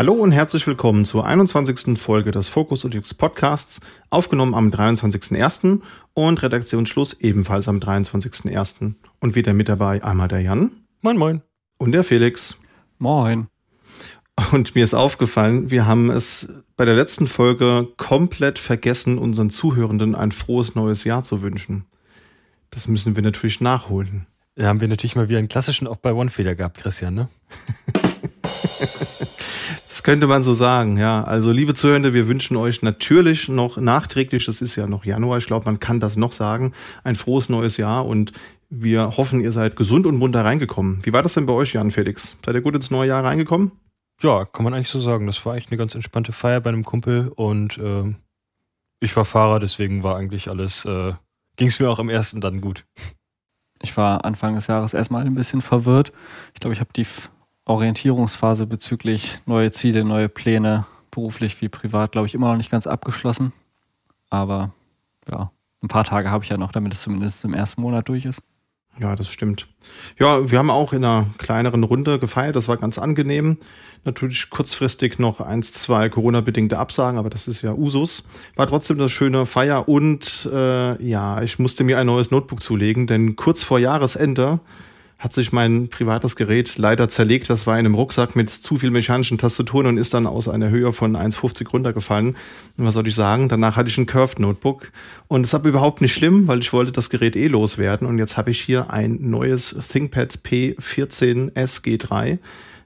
Hallo und herzlich willkommen zur 21. Folge des Focus Unix Podcasts, aufgenommen am 23.01. und Redaktionsschluss ebenfalls am 23.01. Und wieder mit dabei einmal der Jan. Moin, moin. Und der Felix. Moin. Und mir ist aufgefallen, wir haben es bei der letzten Folge komplett vergessen, unseren Zuhörenden ein frohes neues Jahr zu wünschen. Das müssen wir natürlich nachholen. Da haben wir natürlich mal wieder einen klassischen Off-by-One-Fehler gehabt, Christian, ne? das könnte man so sagen, ja. Also, liebe Zuhörende, wir wünschen euch natürlich noch nachträglich, das ist ja noch Januar, ich glaube, man kann das noch sagen, ein frohes neues Jahr und wir hoffen, ihr seid gesund und munter reingekommen. Wie war das denn bei euch, Jan Felix? Seid ihr gut ins neue Jahr reingekommen? Ja, kann man eigentlich so sagen. Das war eigentlich eine ganz entspannte Feier bei einem Kumpel und äh, ich war Fahrer, deswegen war eigentlich alles, äh, ging es mir auch am ersten dann gut. Ich war Anfang des Jahres erstmal ein bisschen verwirrt. Ich glaube, ich habe die Orientierungsphase bezüglich neue Ziele, neue Pläne, beruflich wie privat, glaube ich, immer noch nicht ganz abgeschlossen. Aber ja, ein paar Tage habe ich ja noch, damit es zumindest im ersten Monat durch ist. Ja, das stimmt. Ja, wir haben auch in einer kleineren Runde gefeiert. Das war ganz angenehm. Natürlich kurzfristig noch eins, zwei Corona-bedingte Absagen, aber das ist ja Usus. War trotzdem das schöne Feier und äh, ja, ich musste mir ein neues Notebook zulegen, denn kurz vor Jahresende hat sich mein privates Gerät leider zerlegt. Das war in einem Rucksack mit zu viel mechanischen Tastaturen und ist dann aus einer Höhe von 1,50 runtergefallen. Und was soll ich sagen? Danach hatte ich ein Curved Notebook. Und es aber überhaupt nicht schlimm, weil ich wollte das Gerät eh loswerden. Und jetzt habe ich hier ein neues ThinkPad P14 SG3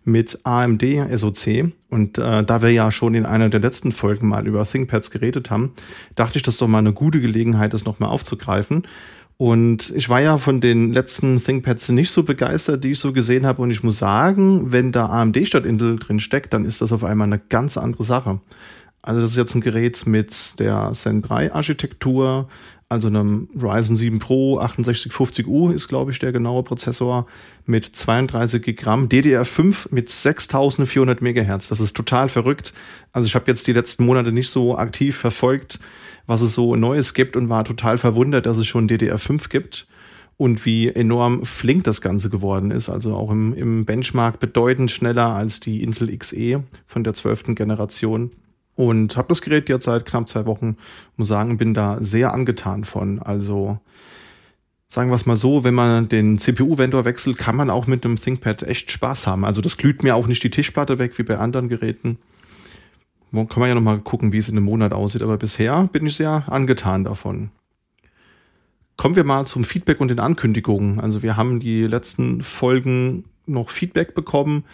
mit AMD SoC. Und äh, da wir ja schon in einer der letzten Folgen mal über ThinkPads geredet haben, dachte ich, das ist doch mal eine gute Gelegenheit, das nochmal aufzugreifen. Und ich war ja von den letzten ThinkPads nicht so begeistert, die ich so gesehen habe. Und ich muss sagen, wenn da AMD statt Intel drin steckt, dann ist das auf einmal eine ganz andere Sache. Also das ist jetzt ein Gerät mit der Zen 3 Architektur, also einem Ryzen 7 Pro 6850U ist, glaube ich, der genaue Prozessor mit 32 Gigramm, DDR5 mit 6400 Megahertz. Das ist total verrückt. Also ich habe jetzt die letzten Monate nicht so aktiv verfolgt, was es so Neues gibt und war total verwundert, dass es schon DDR5 gibt und wie enorm flink das Ganze geworden ist. Also auch im, im Benchmark bedeutend schneller als die Intel XE von der zwölften Generation. Und habe das Gerät jetzt seit knapp zwei Wochen, muss sagen, bin da sehr angetan von. Also sagen wir es mal so, wenn man den CPU-Vendor wechselt, kann man auch mit einem ThinkPad echt Spaß haben. Also das glüht mir auch nicht die Tischplatte weg wie bei anderen Geräten. Kann man ja nochmal gucken, wie es in einem Monat aussieht. Aber bisher bin ich sehr angetan davon. Kommen wir mal zum Feedback und den Ankündigungen. Also wir haben die letzten Folgen noch Feedback bekommen.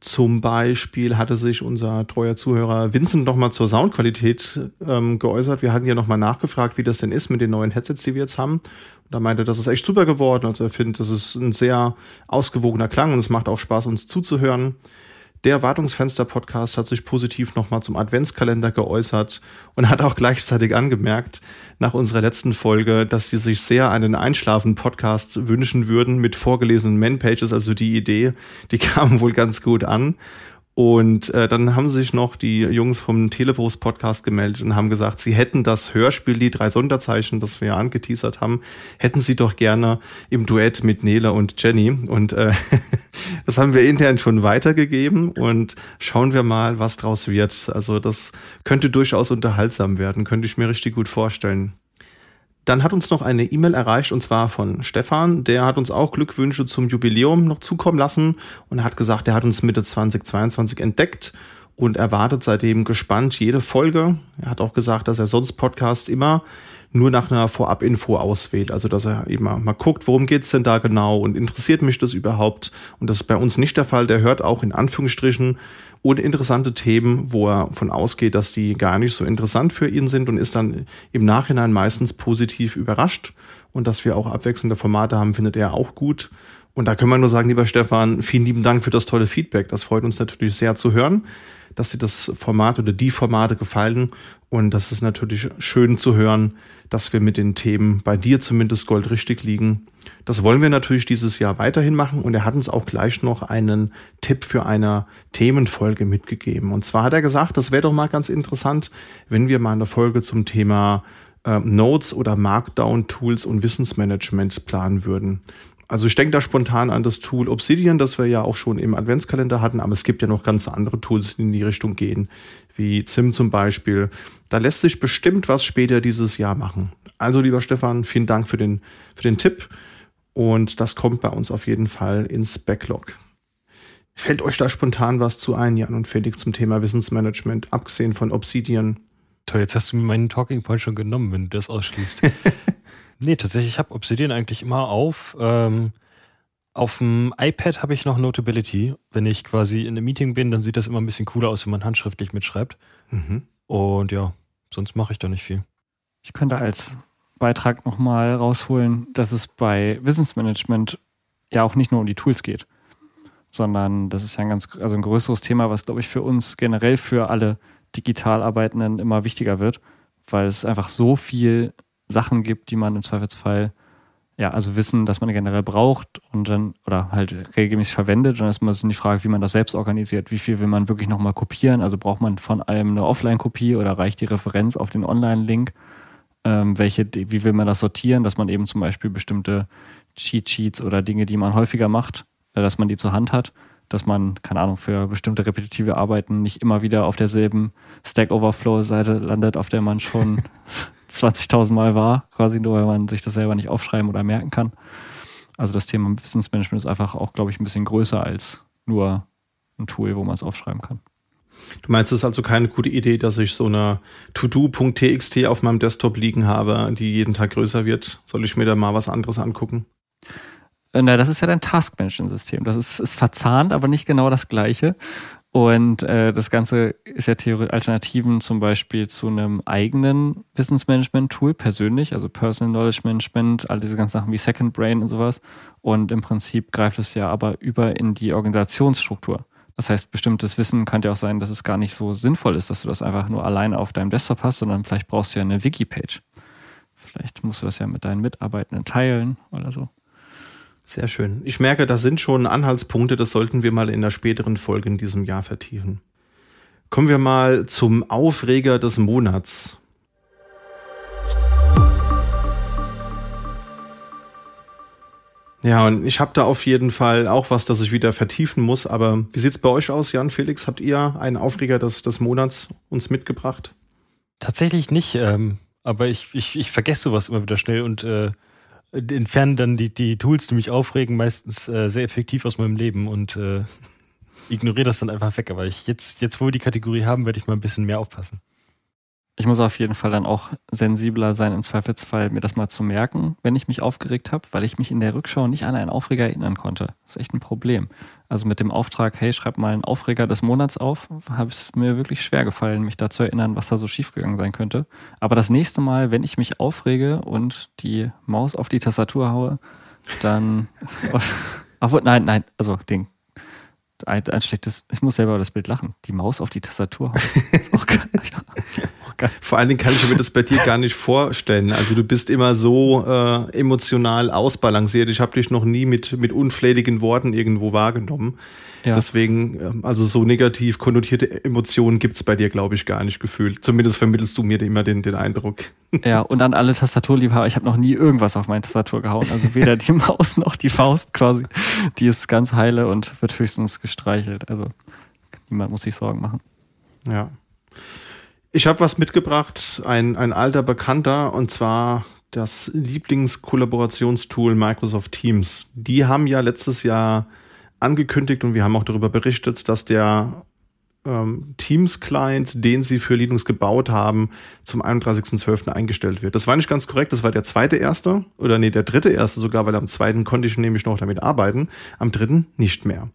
Zum Beispiel hatte sich unser treuer Zuhörer Vincent nochmal zur Soundqualität ähm, geäußert. Wir hatten ja nochmal nachgefragt, wie das denn ist mit den neuen Headsets, die wir jetzt haben. Und da meinte, das ist echt super geworden. Also er findet, das ist ein sehr ausgewogener Klang und es macht auch Spaß, uns zuzuhören. Der Wartungsfenster-Podcast hat sich positiv nochmal zum Adventskalender geäußert und hat auch gleichzeitig angemerkt, nach unserer letzten Folge, dass sie sich sehr einen Einschlafen-Podcast wünschen würden mit vorgelesenen Man-Pages. Also die Idee, die kam wohl ganz gut an. Und äh, dann haben sich noch die Jungs vom Telepost Podcast gemeldet und haben gesagt, sie hätten das Hörspiel, die drei Sonderzeichen, das wir ja angeteasert haben, hätten sie doch gerne im Duett mit Nele und Jenny. Und äh, das haben wir intern schon weitergegeben und schauen wir mal, was draus wird. Also das könnte durchaus unterhaltsam werden, könnte ich mir richtig gut vorstellen. Dann hat uns noch eine E-Mail erreicht und zwar von Stefan. Der hat uns auch Glückwünsche zum Jubiläum noch zukommen lassen und hat gesagt, er hat uns Mitte 2022 entdeckt und erwartet seitdem gespannt jede Folge. Er hat auch gesagt, dass er sonst Podcasts immer nur nach einer Vorab-Info auswählt. Also, dass er eben mal, guckt, worum geht's denn da genau und interessiert mich das überhaupt? Und das ist bei uns nicht der Fall. Der hört auch in Anführungsstrichen uninteressante Themen, wo er von ausgeht, dass die gar nicht so interessant für ihn sind und ist dann im Nachhinein meistens positiv überrascht. Und dass wir auch abwechselnde Formate haben, findet er auch gut. Und da können wir nur sagen, lieber Stefan, vielen lieben Dank für das tolle Feedback. Das freut uns natürlich sehr zu hören dass dir das Format oder die Formate gefallen. Und das ist natürlich schön zu hören, dass wir mit den Themen bei dir zumindest goldrichtig liegen. Das wollen wir natürlich dieses Jahr weiterhin machen. Und er hat uns auch gleich noch einen Tipp für eine Themenfolge mitgegeben. Und zwar hat er gesagt, das wäre doch mal ganz interessant, wenn wir mal eine Folge zum Thema äh, Notes oder Markdown-Tools und Wissensmanagement planen würden. Also ich denke da spontan an das Tool Obsidian, das wir ja auch schon im Adventskalender hatten, aber es gibt ja noch ganz andere Tools, die in die Richtung gehen, wie Zim zum Beispiel. Da lässt sich bestimmt was später dieses Jahr machen. Also lieber Stefan, vielen Dank für den, für den Tipp und das kommt bei uns auf jeden Fall ins Backlog. Fällt euch da spontan was zu ein, Jan und Felix, zum Thema Wissensmanagement, abgesehen von Obsidian? Toll, jetzt hast du mir meinen Talking Point schon genommen, wenn du das ausschließt. nee, tatsächlich, ich habe Obsidian eigentlich immer auf. Ähm, auf dem iPad habe ich noch Notability. Wenn ich quasi in einem Meeting bin, dann sieht das immer ein bisschen cooler aus, wenn man handschriftlich mitschreibt. Mhm. Und ja, sonst mache ich da nicht viel. Ich könnte als Beitrag nochmal rausholen, dass es bei Wissensmanagement ja auch nicht nur um die Tools geht, sondern das ist ja ein ganz, also ein größeres Thema, was glaube ich für uns generell für alle digital Arbeitenden immer wichtiger wird, weil es einfach so viel Sachen gibt, die man im Zweifelsfall ja, also wissen, dass man generell braucht und dann oder halt regelmäßig verwendet. Dann ist immer die Frage, wie man das selbst organisiert. Wie viel will man wirklich nochmal kopieren? Also braucht man von allem eine Offline-Kopie oder reicht die Referenz auf den Online-Link? Ähm, welche, wie will man das sortieren, dass man eben zum Beispiel bestimmte Cheat Sheets oder Dinge, die man häufiger macht, äh, dass man die zur Hand hat dass man, keine Ahnung, für bestimmte repetitive Arbeiten nicht immer wieder auf derselben Stack Overflow-Seite landet, auf der man schon 20.000 Mal war, quasi nur, weil man sich das selber nicht aufschreiben oder merken kann. Also das Thema Wissensmanagement ist einfach auch, glaube ich, ein bisschen größer als nur ein Tool, wo man es aufschreiben kann. Du meinst, es ist also keine gute Idee, dass ich so eine To-Do.txt auf meinem Desktop liegen habe, die jeden Tag größer wird? Soll ich mir da mal was anderes angucken? Äh, na, das ist ja dein Task-Management-System. Das ist, ist verzahnt, aber nicht genau das Gleiche. Und äh, das Ganze ist ja theoretisch Alternativen zum Beispiel zu einem eigenen Wissensmanagement-Tool persönlich, also Personal Knowledge Management, all diese ganzen Sachen wie Second Brain und sowas. Und im Prinzip greift es ja aber über in die Organisationsstruktur. Das heißt, bestimmtes Wissen kann ja auch sein, dass es gar nicht so sinnvoll ist, dass du das einfach nur alleine auf deinem Desktop hast, sondern vielleicht brauchst du ja eine Wiki-Page. Vielleicht musst du das ja mit deinen Mitarbeitenden teilen oder so. Sehr schön. Ich merke, das sind schon Anhaltspunkte, das sollten wir mal in der späteren Folge in diesem Jahr vertiefen. Kommen wir mal zum Aufreger des Monats. Ja, und ich habe da auf jeden Fall auch was, das ich wieder vertiefen muss. Aber wie sieht's bei euch aus, Jan Felix? Habt ihr einen Aufreger des, des Monats uns mitgebracht? Tatsächlich nicht, ähm, aber ich, ich, ich vergesse sowas immer wieder schnell und äh, entfernen dann die, die Tools, die mich aufregen, meistens äh, sehr effektiv aus meinem Leben und äh, ignoriere das dann einfach weg. Aber ich jetzt, jetzt, wo wir die Kategorie haben, werde ich mal ein bisschen mehr aufpassen. Ich muss auf jeden Fall dann auch sensibler sein, im Zweifelsfall mir das mal zu merken, wenn ich mich aufgeregt habe, weil ich mich in der Rückschau nicht an einen Aufreger erinnern konnte. Das ist echt ein Problem. Also mit dem Auftrag, hey, schreib mal einen Aufreger des Monats auf, habe es mir wirklich schwer gefallen, mich da zu erinnern, was da so schiefgegangen sein könnte. Aber das nächste Mal, wenn ich mich aufrege und die Maus auf die Tastatur haue, dann. Obwohl, nein, nein, also den ein, ein, schlechtes, ich muss selber über das Bild lachen. Die Maus auf die Tastatur hauen. Ist auch geil. Vor allen Dingen kann ich mir das bei dir gar nicht vorstellen. Also du bist immer so äh, emotional ausbalanciert. Ich habe dich noch nie mit, mit unflätigen Worten irgendwo wahrgenommen. Ja. Deswegen, ähm, also so negativ konnotierte Emotionen gibt's bei dir, glaube ich, gar nicht gefühlt. Zumindest vermittelst du mir immer den, den Eindruck. Ja, und an alle Tastaturliebhaber, ich habe noch nie irgendwas auf meine Tastatur gehauen. Also weder die Maus noch die Faust quasi. Die ist ganz heile und wird höchstens gestreichelt. Also niemand muss sich Sorgen machen. Ja. Ich habe was mitgebracht, ein, ein alter Bekannter, und zwar das Lieblingskollaborationstool Microsoft Teams. Die haben ja letztes Jahr angekündigt und wir haben auch darüber berichtet, dass der ähm, Teams-Client, den sie für Linux gebaut haben, zum 31.12. eingestellt wird. Das war nicht ganz korrekt, das war der zweite erste, oder nee, der dritte erste sogar, weil am zweiten konnte ich nämlich noch damit arbeiten, am dritten nicht mehr.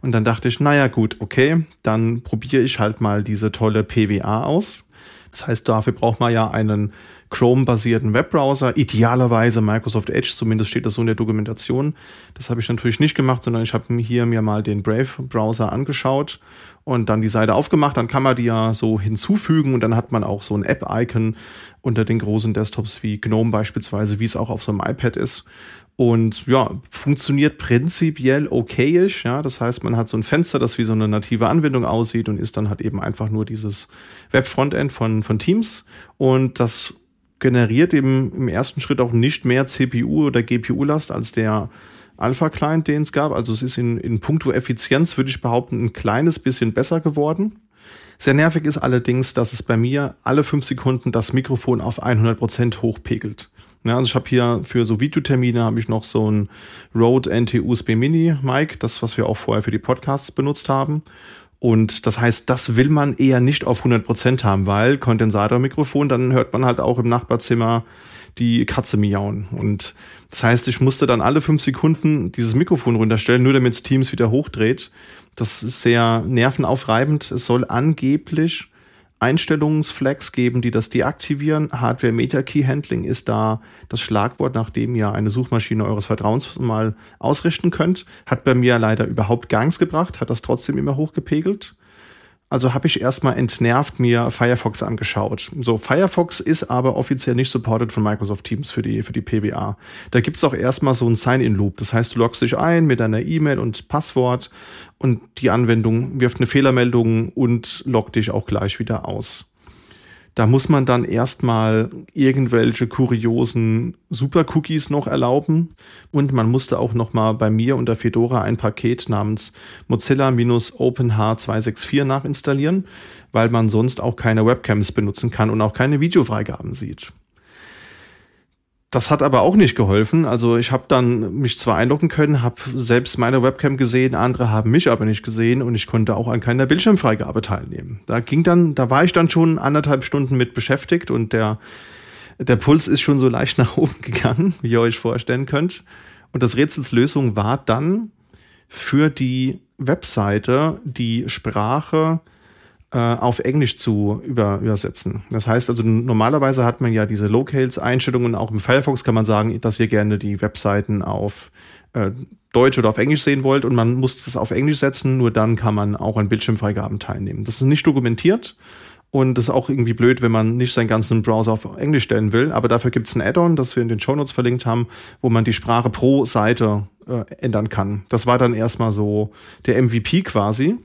Und dann dachte ich, naja gut, okay, dann probiere ich halt mal diese tolle PWA aus. Das heißt, dafür braucht man ja einen Chrome-basierten Webbrowser, idealerweise Microsoft Edge, zumindest steht das so in der Dokumentation. Das habe ich natürlich nicht gemacht, sondern ich habe hier mir mal den Brave-Browser angeschaut und dann die Seite aufgemacht. Dann kann man die ja so hinzufügen und dann hat man auch so ein App-Icon unter den großen Desktops wie GNOME beispielsweise, wie es auch auf so einem iPad ist. Und ja, funktioniert prinzipiell okayisch. Ja, das heißt, man hat so ein Fenster, das wie so eine native Anwendung aussieht und ist dann halt eben einfach nur dieses Web-Frontend von, von Teams. Und das generiert eben im ersten Schritt auch nicht mehr CPU oder GPU-Last als der Alpha-Client, den es gab. Also es ist in, in puncto Effizienz, würde ich behaupten, ein kleines bisschen besser geworden. Sehr nervig ist allerdings, dass es bei mir alle fünf Sekunden das Mikrofon auf 100 Prozent hochpegelt. Ja, also ich habe hier für so Videotermine habe ich noch so ein Rode NT-USB Mini Mic, das was wir auch vorher für die Podcasts benutzt haben. Und das heißt, das will man eher nicht auf 100 Prozent haben, weil Kondensatormikrofon, dann hört man halt auch im Nachbarzimmer die Katze miauen. Und das heißt, ich musste dann alle fünf Sekunden dieses Mikrofon runterstellen, nur damit Teams wieder hochdreht. Das ist sehr nervenaufreibend. Es soll angeblich Einstellungsflags geben, die das deaktivieren. Hardware Meta Key Handling ist da das Schlagwort, nach dem ihr eine Suchmaschine eures Vertrauens mal ausrichten könnt. Hat bei mir leider überhaupt gar nichts gebracht, hat das trotzdem immer hochgepegelt. Also habe ich erstmal entnervt mir Firefox angeschaut. So, Firefox ist aber offiziell nicht supported von Microsoft Teams für die, für die PWA. Da gibt's auch erstmal so ein Sign-in-Loop. Das heißt, du loggst dich ein mit deiner E-Mail und Passwort und die Anwendung wirft eine Fehlermeldung und loggt dich auch gleich wieder aus. Da muss man dann erstmal irgendwelche kuriosen Super-Cookies noch erlauben. Und man musste auch noch mal bei mir unter Fedora ein Paket namens Mozilla-OpenH264 nachinstallieren, weil man sonst auch keine Webcams benutzen kann und auch keine Videofreigaben sieht. Das hat aber auch nicht geholfen. Also ich habe dann mich zwar einloggen können, habe selbst meine Webcam gesehen, andere haben mich aber nicht gesehen und ich konnte auch an keiner Bildschirmfreigabe teilnehmen. Da ging dann, da war ich dann schon anderthalb Stunden mit beschäftigt und der der Puls ist schon so leicht nach oben gegangen, wie ihr euch vorstellen könnt. Und das Rätsels Lösung war dann für die Webseite die Sprache auf Englisch zu über, übersetzen. Das heißt also, normalerweise hat man ja diese Locales-Einstellungen, auch im Firefox kann man sagen, dass ihr gerne die Webseiten auf äh, Deutsch oder auf Englisch sehen wollt und man muss das auf Englisch setzen, nur dann kann man auch an Bildschirmfreigaben teilnehmen. Das ist nicht dokumentiert und das ist auch irgendwie blöd, wenn man nicht seinen ganzen Browser auf Englisch stellen will, aber dafür gibt es ein Add-on, das wir in den Shownotes verlinkt haben, wo man die Sprache pro Seite äh, ändern kann. Das war dann erstmal so der MVP quasi.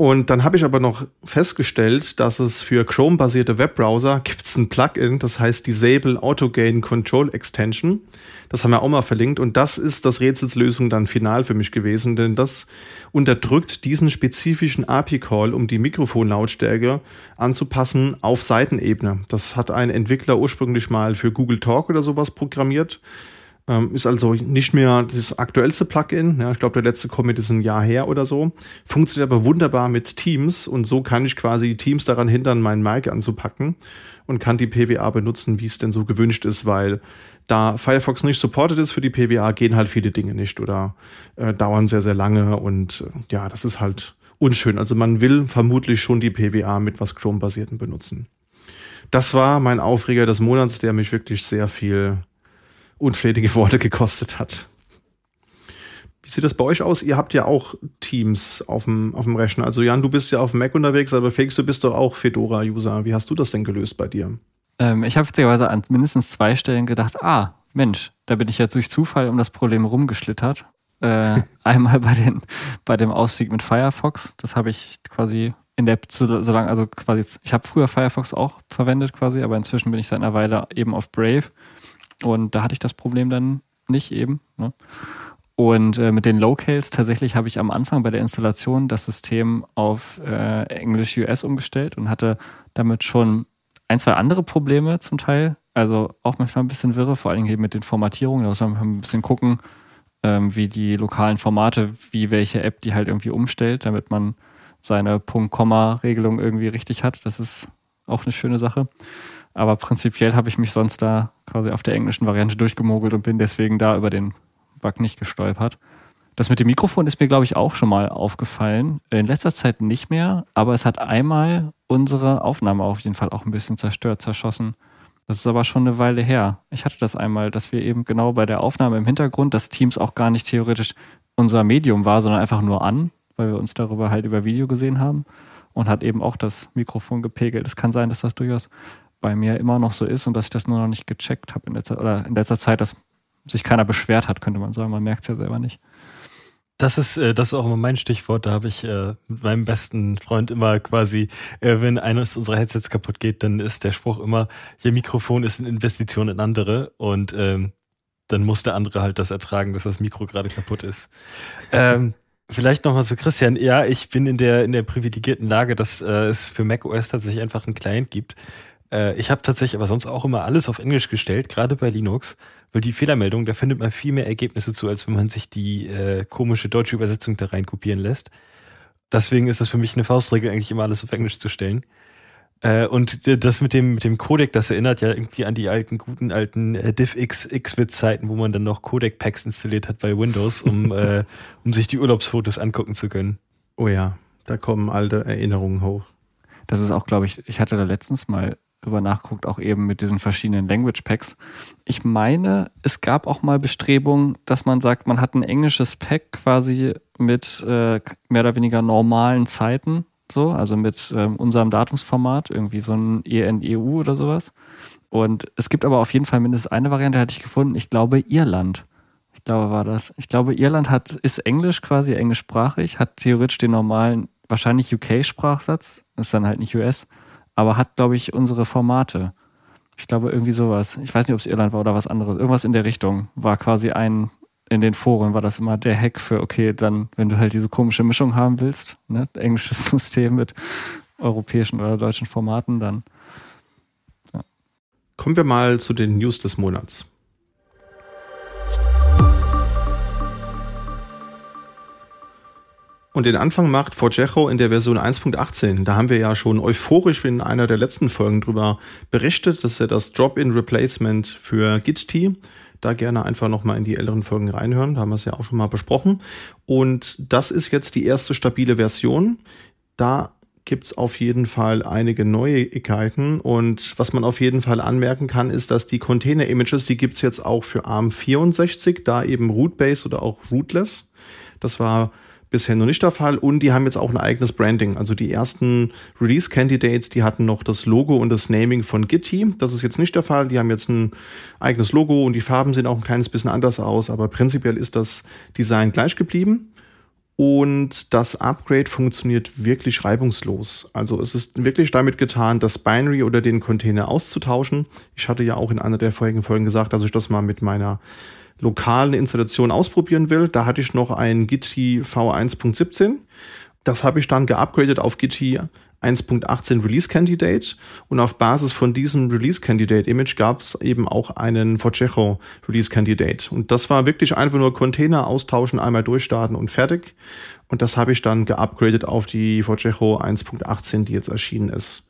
Und dann habe ich aber noch festgestellt, dass es für Chrome-basierte Webbrowser gibt es ein Plugin, das heißt Disable Autogain Control Extension. Das haben wir auch mal verlinkt und das ist das Rätselslösung dann final für mich gewesen, denn das unterdrückt diesen spezifischen API-Call, um die Mikrofonlautstärke anzupassen auf Seitenebene. Das hat ein Entwickler ursprünglich mal für Google Talk oder sowas programmiert ähm, ist also nicht mehr das aktuellste Plugin. Ja, ich glaube, der letzte Commit ist ein Jahr her oder so. Funktioniert aber wunderbar mit Teams und so kann ich quasi Teams daran hindern, meinen Mic anzupacken und kann die PWA benutzen, wie es denn so gewünscht ist, weil da Firefox nicht supported ist für die PWA, gehen halt viele Dinge nicht oder äh, dauern sehr, sehr lange und äh, ja, das ist halt unschön. Also man will vermutlich schon die PWA mit was Chrome-basierten benutzen. Das war mein Aufreger des Monats, der mich wirklich sehr viel unflätige Worte gekostet hat. Wie sieht das bei euch aus? Ihr habt ja auch Teams auf dem, auf dem Rechner. Also Jan, du bist ja auf dem Mac unterwegs, aber Felix, du bist doch auch Fedora-User. Wie hast du das denn gelöst bei dir? Ähm, ich habe witzigerweise an mindestens zwei Stellen gedacht, ah, Mensch, da bin ich ja durch Zufall um das Problem rumgeschlittert. Äh, einmal bei, den, bei dem Ausstieg mit Firefox. Das habe ich quasi in der, so, lange, also quasi, ich habe früher Firefox auch verwendet quasi, aber inzwischen bin ich seit einer Weile eben auf Brave. Und da hatte ich das Problem dann nicht eben. Ne? Und äh, mit den Locales tatsächlich habe ich am Anfang bei der Installation das System auf äh, Englisch US umgestellt und hatte damit schon ein, zwei andere Probleme zum Teil. Also auch manchmal ein bisschen wirre, vor allen Dingen mit den Formatierungen. Da muss man ein bisschen gucken, ähm, wie die lokalen Formate, wie welche App die halt irgendwie umstellt, damit man seine Punkt-Komma-Regelung irgendwie richtig hat. Das ist auch eine schöne Sache. Aber prinzipiell habe ich mich sonst da quasi auf der englischen Variante durchgemogelt und bin deswegen da über den Bug nicht gestolpert. Das mit dem Mikrofon ist mir, glaube ich, auch schon mal aufgefallen. In letzter Zeit nicht mehr, aber es hat einmal unsere Aufnahme auf jeden Fall auch ein bisschen zerstört, zerschossen. Das ist aber schon eine Weile her. Ich hatte das einmal, dass wir eben genau bei der Aufnahme im Hintergrund, dass Teams auch gar nicht theoretisch unser Medium war, sondern einfach nur an, weil wir uns darüber halt über Video gesehen haben und hat eben auch das Mikrofon gepegelt. Es kann sein, dass das durchaus bei mir immer noch so ist und dass ich das nur noch nicht gecheckt habe in letzter, oder in letzter Zeit, dass sich keiner beschwert hat, könnte man sagen. Man merkt es ja selber nicht. Das ist, äh, das ist auch immer mein Stichwort. Da habe ich äh, mit meinem besten Freund immer quasi, äh, wenn eines unserer Headsets kaputt geht, dann ist der Spruch immer, ihr Mikrofon ist eine Investition in andere. Und ähm, dann muss der andere halt das ertragen, dass das Mikro gerade kaputt ist. ähm, vielleicht nochmal zu Christian. Ja, ich bin in der, in der privilegierten Lage, dass äh, es für macOS tatsächlich einfach einen Client gibt. Äh, ich habe tatsächlich aber sonst auch immer alles auf Englisch gestellt, gerade bei Linux, weil die Fehlermeldung, da findet man viel mehr Ergebnisse zu, als wenn man sich die äh, komische deutsche Übersetzung da rein kopieren lässt. Deswegen ist das für mich eine Faustregel, eigentlich immer alles auf Englisch zu stellen. Äh, und das mit dem, mit dem Codec, das erinnert ja irgendwie an die alten, guten alten äh, DivX Xvid-Zeiten, wo man dann noch Codec-Packs installiert hat bei Windows, um, äh, um sich die Urlaubsfotos angucken zu können. Oh ja, da kommen alte Erinnerungen hoch. Das ist auch, glaube ich, ich hatte da letztens mal drüber nachguckt, auch eben mit diesen verschiedenen Language Packs. Ich meine, es gab auch mal Bestrebungen, dass man sagt, man hat ein englisches Pack quasi mit äh, mehr oder weniger normalen Zeiten so, also mit ähm, unserem Datumsformat, irgendwie so ein ENEU oder sowas. Und es gibt aber auf jeden Fall mindestens eine Variante, hatte ich gefunden. Ich glaube, Irland. Ich glaube, war das. Ich glaube, Irland hat, ist Englisch quasi, englischsprachig, hat theoretisch den normalen, wahrscheinlich UK-Sprachsatz, ist dann halt nicht US, aber hat, glaube ich, unsere Formate. Ich glaube, irgendwie sowas. Ich weiß nicht, ob es Irland war oder was anderes. Irgendwas in der Richtung war quasi ein in den Foren war das immer der Hack für, okay, dann, wenn du halt diese komische Mischung haben willst, ne, englisches System mit europäischen oder deutschen Formaten, dann. Ja. Kommen wir mal zu den News des Monats. Und den Anfang macht Forgejo in der Version 1.18. Da haben wir ja schon euphorisch in einer der letzten Folgen drüber berichtet. Das ist ja das Drop-in-Replacement für Git-T da gerne einfach nochmal in die älteren Folgen reinhören. Da haben wir es ja auch schon mal besprochen. Und das ist jetzt die erste stabile Version. Da gibt's auf jeden Fall einige Neuigkeiten. Und was man auf jeden Fall anmerken kann, ist, dass die Container-Images, die gibt's jetzt auch für ARM64, da eben Root-Based oder auch Rootless. Das war bisher noch nicht der Fall und die haben jetzt auch ein eigenes Branding. Also die ersten Release Candidates, die hatten noch das Logo und das Naming von Gitti. Das ist jetzt nicht der Fall. Die haben jetzt ein eigenes Logo und die Farben sehen auch ein kleines bisschen anders aus, aber prinzipiell ist das Design gleich geblieben. Und das Upgrade funktioniert wirklich reibungslos. Also es ist wirklich damit getan, das Binary oder den Container auszutauschen. Ich hatte ja auch in einer der vorigen Folgen gesagt, dass ich das mal mit meiner lokalen Installation ausprobieren will. Da hatte ich noch ein Gitti V1.17. Das habe ich dann geupgradet auf Gitti 1.18 Release Candidate und auf Basis von diesem Release Candidate Image gab es eben auch einen Forcejo Release Candidate und das war wirklich einfach nur Container austauschen, einmal durchstarten und fertig und das habe ich dann geupgradet auf die Forcejo 1.18, die jetzt erschienen ist.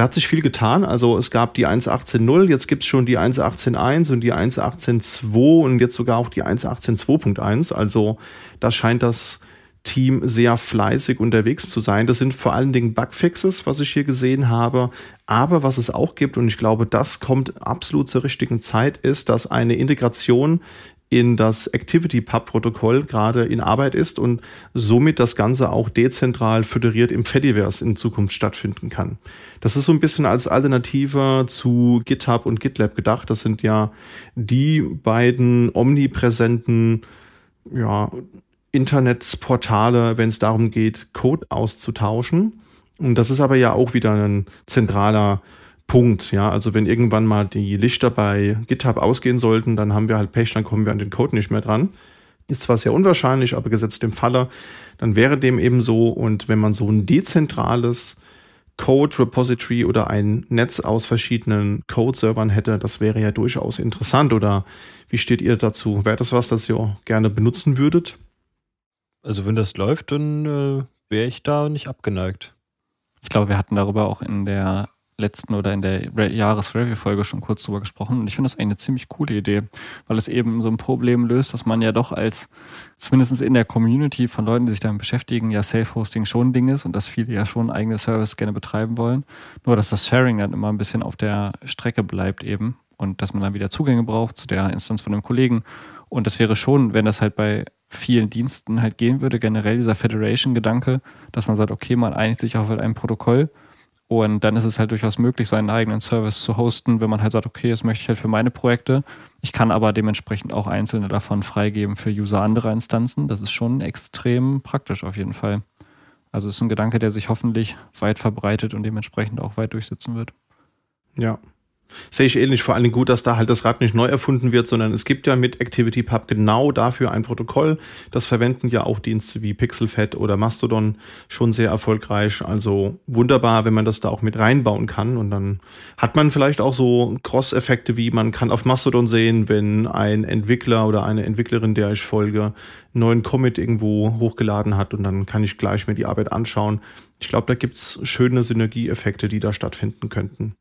Da hat sich viel getan. Also es gab die 1.18.0, jetzt gibt's schon die 1.18.1 und die 1.18.2 und jetzt sogar auch die 1.18.2.1. Also da scheint das Team sehr fleißig unterwegs zu sein. Das sind vor allen Dingen Bugfixes, was ich hier gesehen habe. Aber was es auch gibt, und ich glaube, das kommt absolut zur richtigen Zeit, ist, dass eine Integration in das ActivityPub-Protokoll gerade in Arbeit ist und somit das Ganze auch dezentral föderiert im Fediverse in Zukunft stattfinden kann. Das ist so ein bisschen als Alternative zu GitHub und GitLab gedacht. Das sind ja die beiden omnipräsenten ja, Internetportale, wenn es darum geht, Code auszutauschen. Und das ist aber ja auch wieder ein zentraler Punkt. Ja, also wenn irgendwann mal die Lichter bei GitHub ausgehen sollten, dann haben wir halt Pech, dann kommen wir an den Code nicht mehr dran. Ist zwar sehr unwahrscheinlich, aber gesetzt im Falle, dann wäre dem eben so. Und wenn man so ein dezentrales Code Repository oder ein Netz aus verschiedenen Code-Servern hätte, das wäre ja durchaus interessant. Oder wie steht ihr dazu? Wäre das was, das ihr gerne benutzen würdet? Also wenn das läuft, dann äh, wäre ich da nicht abgeneigt. Ich glaube, wir hatten darüber auch in der letzten oder in der Jahresreview-Folge schon kurz drüber gesprochen. Und ich finde das eigentlich eine ziemlich coole Idee, weil es eben so ein Problem löst, dass man ja doch als, zumindest in der Community von Leuten, die sich damit beschäftigen, ja Self-Hosting schon ein Ding ist und dass viele ja schon eigene Services gerne betreiben wollen. Nur, dass das Sharing dann immer ein bisschen auf der Strecke bleibt eben und dass man dann wieder Zugänge braucht zu der Instanz von einem Kollegen. Und das wäre schon, wenn das halt bei vielen Diensten halt gehen würde, generell dieser Federation-Gedanke, dass man sagt, okay, man einigt sich auf ein Protokoll und dann ist es halt durchaus möglich, seinen eigenen Service zu hosten, wenn man halt sagt, okay, das möchte ich halt für meine Projekte. Ich kann aber dementsprechend auch einzelne davon freigeben für User anderer Instanzen. Das ist schon extrem praktisch auf jeden Fall. Also es ist ein Gedanke, der sich hoffentlich weit verbreitet und dementsprechend auch weit durchsetzen wird. Ja. Sehe ich ähnlich. Vor allem gut, dass da halt das Rad nicht neu erfunden wird, sondern es gibt ja mit ActivityPub genau dafür ein Protokoll. Das verwenden ja auch Dienste wie PixelFed oder Mastodon schon sehr erfolgreich. Also wunderbar, wenn man das da auch mit reinbauen kann. Und dann hat man vielleicht auch so Cross-Effekte, wie man kann auf Mastodon sehen, wenn ein Entwickler oder eine Entwicklerin, der ich folge, einen neuen Commit irgendwo hochgeladen hat und dann kann ich gleich mir die Arbeit anschauen. Ich glaube, da gibt's schöne Synergieeffekte, die da stattfinden könnten.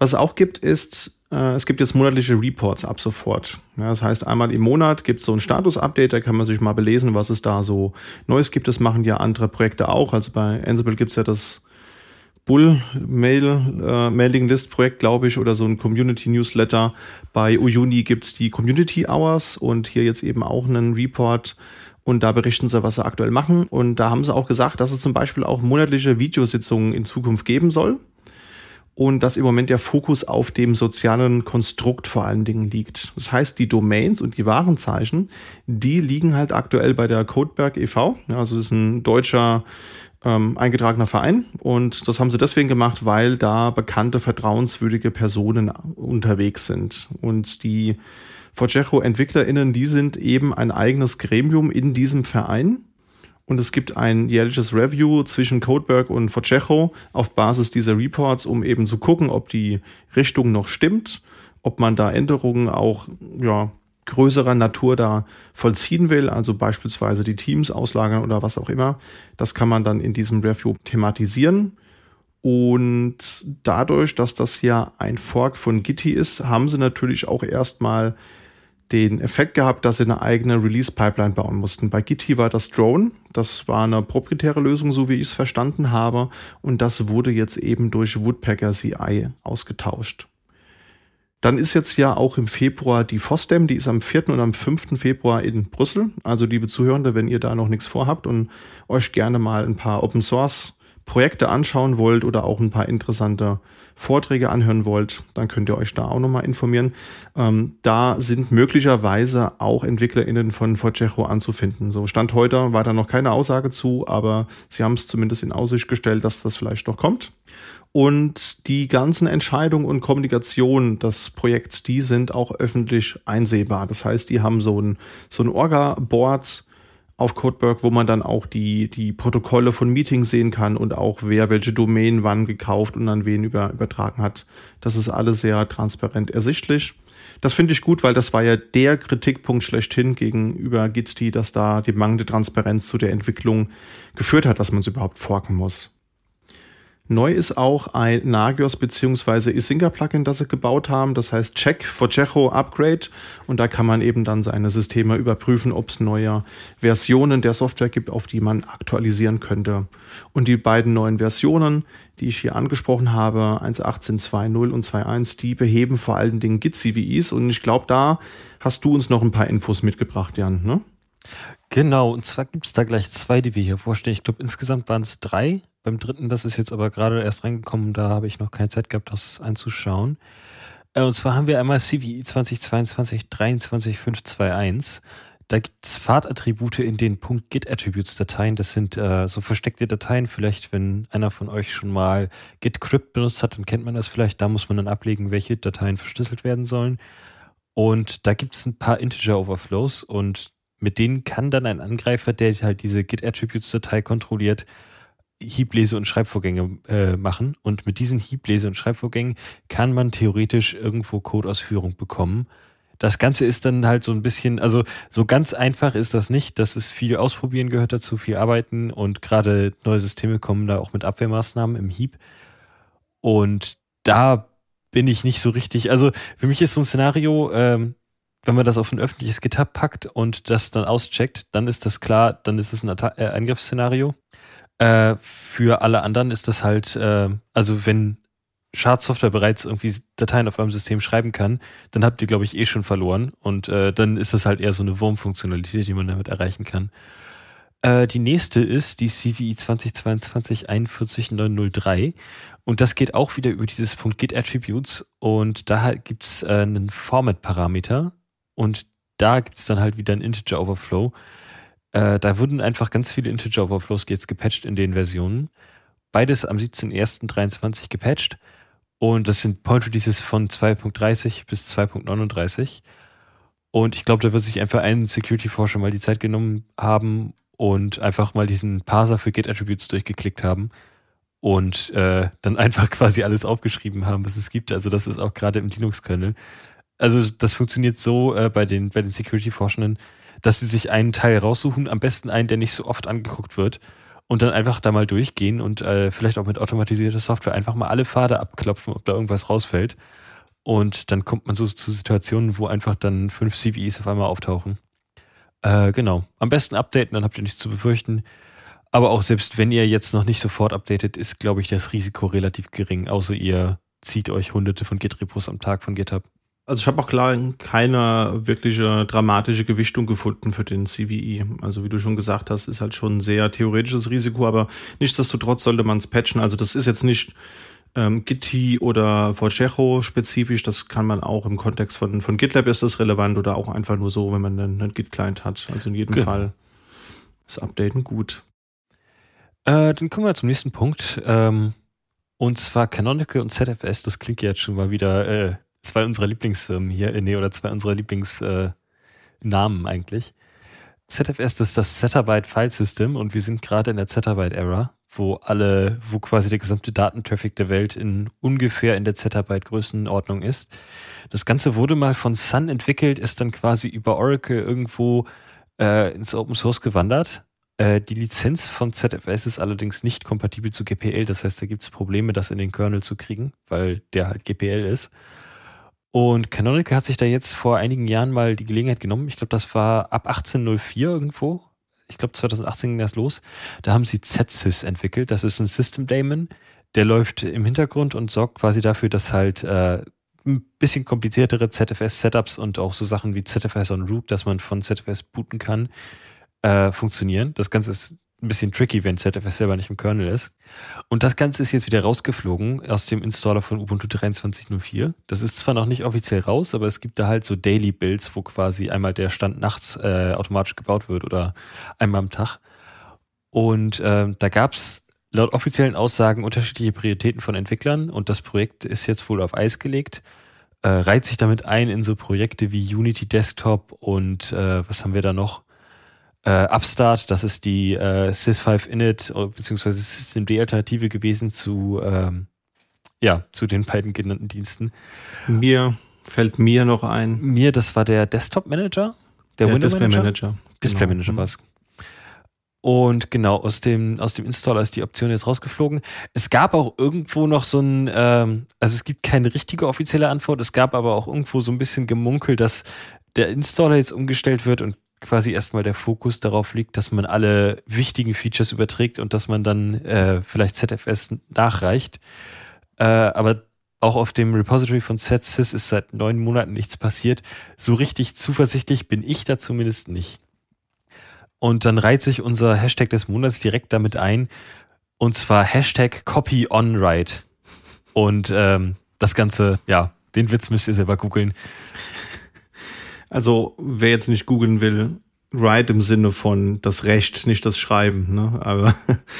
Was es auch gibt, ist, äh, es gibt jetzt monatliche Reports ab sofort. Ja, das heißt, einmal im Monat gibt es so ein Status-Update, da kann man sich mal belesen, was es da so Neues gibt. Das machen ja andere Projekte auch. Also bei Ansible gibt es ja das Bull Mail, äh, Mailing List Projekt, glaube ich, oder so ein Community Newsletter. Bei Uyuni gibt es die Community Hours und hier jetzt eben auch einen Report. Und da berichten sie, was sie aktuell machen. Und da haben sie auch gesagt, dass es zum Beispiel auch monatliche Videositzungen in Zukunft geben soll und dass im Moment der Fokus auf dem sozialen Konstrukt vor allen Dingen liegt. Das heißt, die Domains und die Warenzeichen, die liegen halt aktuell bei der Codeberg e.V. Also das ist ein deutscher ähm, eingetragener Verein und das haben sie deswegen gemacht, weil da bekannte, vertrauenswürdige Personen unterwegs sind und die Forcejo-EntwicklerInnen, die sind eben ein eigenes Gremium in diesem Verein und es gibt ein jährliches Review zwischen Codeberg und Forcejo auf Basis dieser Reports, um eben zu gucken, ob die Richtung noch stimmt, ob man da Änderungen auch ja, größerer Natur da vollziehen will, also beispielsweise die Teams auslagern oder was auch immer. Das kann man dann in diesem Review thematisieren. Und dadurch, dass das ja ein Fork von Gitti ist, haben sie natürlich auch erstmal den Effekt gehabt, dass sie eine eigene Release-Pipeline bauen mussten. Bei Gitti war das Drone. Das war eine proprietäre Lösung, so wie ich es verstanden habe. Und das wurde jetzt eben durch Woodpecker CI ausgetauscht. Dann ist jetzt ja auch im Februar die FOSDEM, die ist am 4. und am 5. Februar in Brüssel. Also liebe Zuhörende, wenn ihr da noch nichts vorhabt und euch gerne mal ein paar Open Source Projekte anschauen wollt oder auch ein paar interessante Vorträge anhören wollt, dann könnt ihr euch da auch nochmal informieren. Ähm, da sind möglicherweise auch EntwicklerInnen von Forcejo anzufinden. So Stand heute war da noch keine Aussage zu, aber sie haben es zumindest in Aussicht gestellt, dass das vielleicht noch kommt. Und die ganzen Entscheidungen und Kommunikation des Projekts, die sind auch öffentlich einsehbar. Das heißt, die haben so ein, so ein Orga-Board, auf Codeberg, wo man dann auch die, die Protokolle von Meetings sehen kann und auch wer welche Domain wann gekauft und an wen über, übertragen hat. Das ist alles sehr transparent ersichtlich. Das finde ich gut, weil das war ja der Kritikpunkt schlechthin gegenüber Gitsti, dass da die mangelnde Transparenz zu der Entwicklung geführt hat, dass man es überhaupt forken muss. Neu ist auch ein Nagios bzw. Isinga-Plugin, das sie gebaut haben. Das heißt Check for Checho Upgrade. Und da kann man eben dann seine Systeme überprüfen, ob es neue Versionen der Software gibt, auf die man aktualisieren könnte. Und die beiden neuen Versionen, die ich hier angesprochen habe, 1.18.2.0 und 2.1, die beheben vor allen Dingen Git-CVEs. Und ich glaube, da hast du uns noch ein paar Infos mitgebracht, Jan, ne? Genau, und zwar gibt es da gleich zwei, die wir hier vorstellen. Ich glaube, insgesamt waren es drei beim dritten, das ist jetzt aber gerade erst reingekommen, da habe ich noch keine Zeit gehabt, das einzuschauen. Äh, und zwar haben wir einmal CVI 2022 23521. Da gibt es Pfadattribute in den .git-Attributes-Dateien. Das sind äh, so versteckte Dateien. Vielleicht, wenn einer von euch schon mal git-crypt benutzt hat, dann kennt man das vielleicht. Da muss man dann ablegen, welche Dateien verschlüsselt werden sollen. Und da gibt es ein paar Integer-Overflows und mit denen kann dann ein Angreifer, der halt diese Git-Attributes-Datei kontrolliert, Hieblese- und Schreibvorgänge äh, machen. Und mit diesen Hieblese- und Schreibvorgängen kann man theoretisch irgendwo Codeausführung bekommen. Das Ganze ist dann halt so ein bisschen, also so ganz einfach ist das nicht. Das ist viel Ausprobieren gehört dazu, viel Arbeiten und gerade neue Systeme kommen da auch mit Abwehrmaßnahmen im Hieb. Und da bin ich nicht so richtig. Also für mich ist so ein Szenario, ähm, wenn man das auf ein öffentliches GitHub packt und das dann auscheckt, dann ist das klar, dann ist es ein Atta äh, Angriffsszenario. Äh, für alle anderen ist das halt, äh, also wenn Schadsoftware bereits irgendwie Dateien auf eurem System schreiben kann, dann habt ihr, glaube ich, eh schon verloren. Und äh, dann ist das halt eher so eine Wurmfunktionalität, die man damit erreichen kann. Äh, die nächste ist die CVI 2022 41903. Und das geht auch wieder über dieses Punkt Git Attributes. Und da gibt's äh, einen Format-Parameter. Und da gibt's dann halt wieder ein Integer Overflow. Äh, da wurden einfach ganz viele Integer Overflows jetzt gepatcht in den Versionen. Beides am 17.01.23 gepatcht. Und das sind Point Releases von 2.30 bis 2.39. Und ich glaube, da wird sich einfach ein Security-Forscher mal die Zeit genommen haben und einfach mal diesen Parser für Git Attributes durchgeklickt haben und äh, dann einfach quasi alles aufgeschrieben haben, was es gibt. Also das ist auch gerade im Linux-Kernel. Also das funktioniert so äh, bei den, bei den Security-Forschenden, dass sie sich einen Teil raussuchen, am besten einen, der nicht so oft angeguckt wird und dann einfach da mal durchgehen und äh, vielleicht auch mit automatisierter Software einfach mal alle Pfade abklopfen, ob da irgendwas rausfällt. Und dann kommt man so zu Situationen, wo einfach dann fünf CVEs auf einmal auftauchen. Äh, genau. Am besten updaten, dann habt ihr nichts zu befürchten. Aber auch selbst wenn ihr jetzt noch nicht sofort updatet, ist, glaube ich, das Risiko relativ gering, außer ihr zieht euch hunderte von Git-Repos am Tag von GitHub. Also ich habe auch klar keine wirkliche dramatische Gewichtung gefunden für den CVE. Also wie du schon gesagt hast, ist halt schon ein sehr theoretisches Risiko, aber nichtsdestotrotz sollte man es patchen. Also das ist jetzt nicht ähm, Gitti oder Vorchecho spezifisch, das kann man auch im Kontext von, von GitLab ist das relevant oder auch einfach nur so, wenn man einen, einen Git-Client hat. Also in jedem genau. Fall ist Updaten gut. Äh, dann kommen wir zum nächsten Punkt. Ähm, und zwar Canonical und ZFS, das klingt jetzt schon mal wieder äh, zwei unserer Lieblingsfirmen hier, äh, nee, oder zwei unserer Lieblingsnamen äh, eigentlich. ZFS ist das Zettabyte File System und wir sind gerade in der Zettabyte Era, wo alle, wo quasi der gesamte Datentraffic der Welt in ungefähr in der Zettabyte Größenordnung ist. Das Ganze wurde mal von Sun entwickelt, ist dann quasi über Oracle irgendwo äh, ins Open Source gewandert äh, die Lizenz von ZFS ist allerdings nicht kompatibel zu GPL. Das heißt, da gibt es Probleme, das in den Kernel zu kriegen, weil der halt GPL ist. Und Canonical hat sich da jetzt vor einigen Jahren mal die Gelegenheit genommen. Ich glaube, das war ab 1804 irgendwo. Ich glaube, 2018 ging das los. Da haben sie ZSys entwickelt. Das ist ein System Daemon. Der läuft im Hintergrund und sorgt quasi dafür, dass halt äh, ein bisschen kompliziertere ZFS-Setups und auch so Sachen wie ZFS on Root, dass man von ZFS booten kann, äh, funktionieren. Das Ganze ist ein bisschen tricky, wenn ZFS selber nicht im Kernel ist. Und das Ganze ist jetzt wieder rausgeflogen aus dem Installer von Ubuntu 23.04. Das ist zwar noch nicht offiziell raus, aber es gibt da halt so Daily Builds, wo quasi einmal der Stand nachts äh, automatisch gebaut wird oder einmal am Tag. Und äh, da gab's laut offiziellen Aussagen unterschiedliche Prioritäten von Entwicklern und das Projekt ist jetzt wohl auf Eis gelegt. Äh, reiht sich damit ein in so Projekte wie Unity Desktop und äh, was haben wir da noch? Äh, Upstart, das ist die äh, Sys5 Init beziehungsweise Systemd-Alternative gewesen zu, ähm, ja, zu den beiden genannten Diensten. Mir fällt mir noch ein. Mir, das war der Desktop Manager, der, der Window Display Manager. Manager. Display genau. Manager war es. Und genau, aus dem, aus dem Installer ist die Option jetzt rausgeflogen. Es gab auch irgendwo noch so ein, ähm, also es gibt keine richtige offizielle Antwort, es gab aber auch irgendwo so ein bisschen gemunkelt, dass der Installer jetzt umgestellt wird und quasi erstmal der Fokus darauf liegt, dass man alle wichtigen Features überträgt und dass man dann äh, vielleicht ZFS nachreicht. Äh, aber auch auf dem Repository von ZSys ist seit neun Monaten nichts passiert. So richtig zuversichtlich bin ich da zumindest nicht. Und dann reiht sich unser Hashtag des Monats direkt damit ein. Und zwar Hashtag CopyOnWrite. Und ähm, das Ganze, ja, den Witz müsst ihr selber googeln. Also, wer jetzt nicht googeln will, write im Sinne von das Recht, nicht das Schreiben. Ne? Aber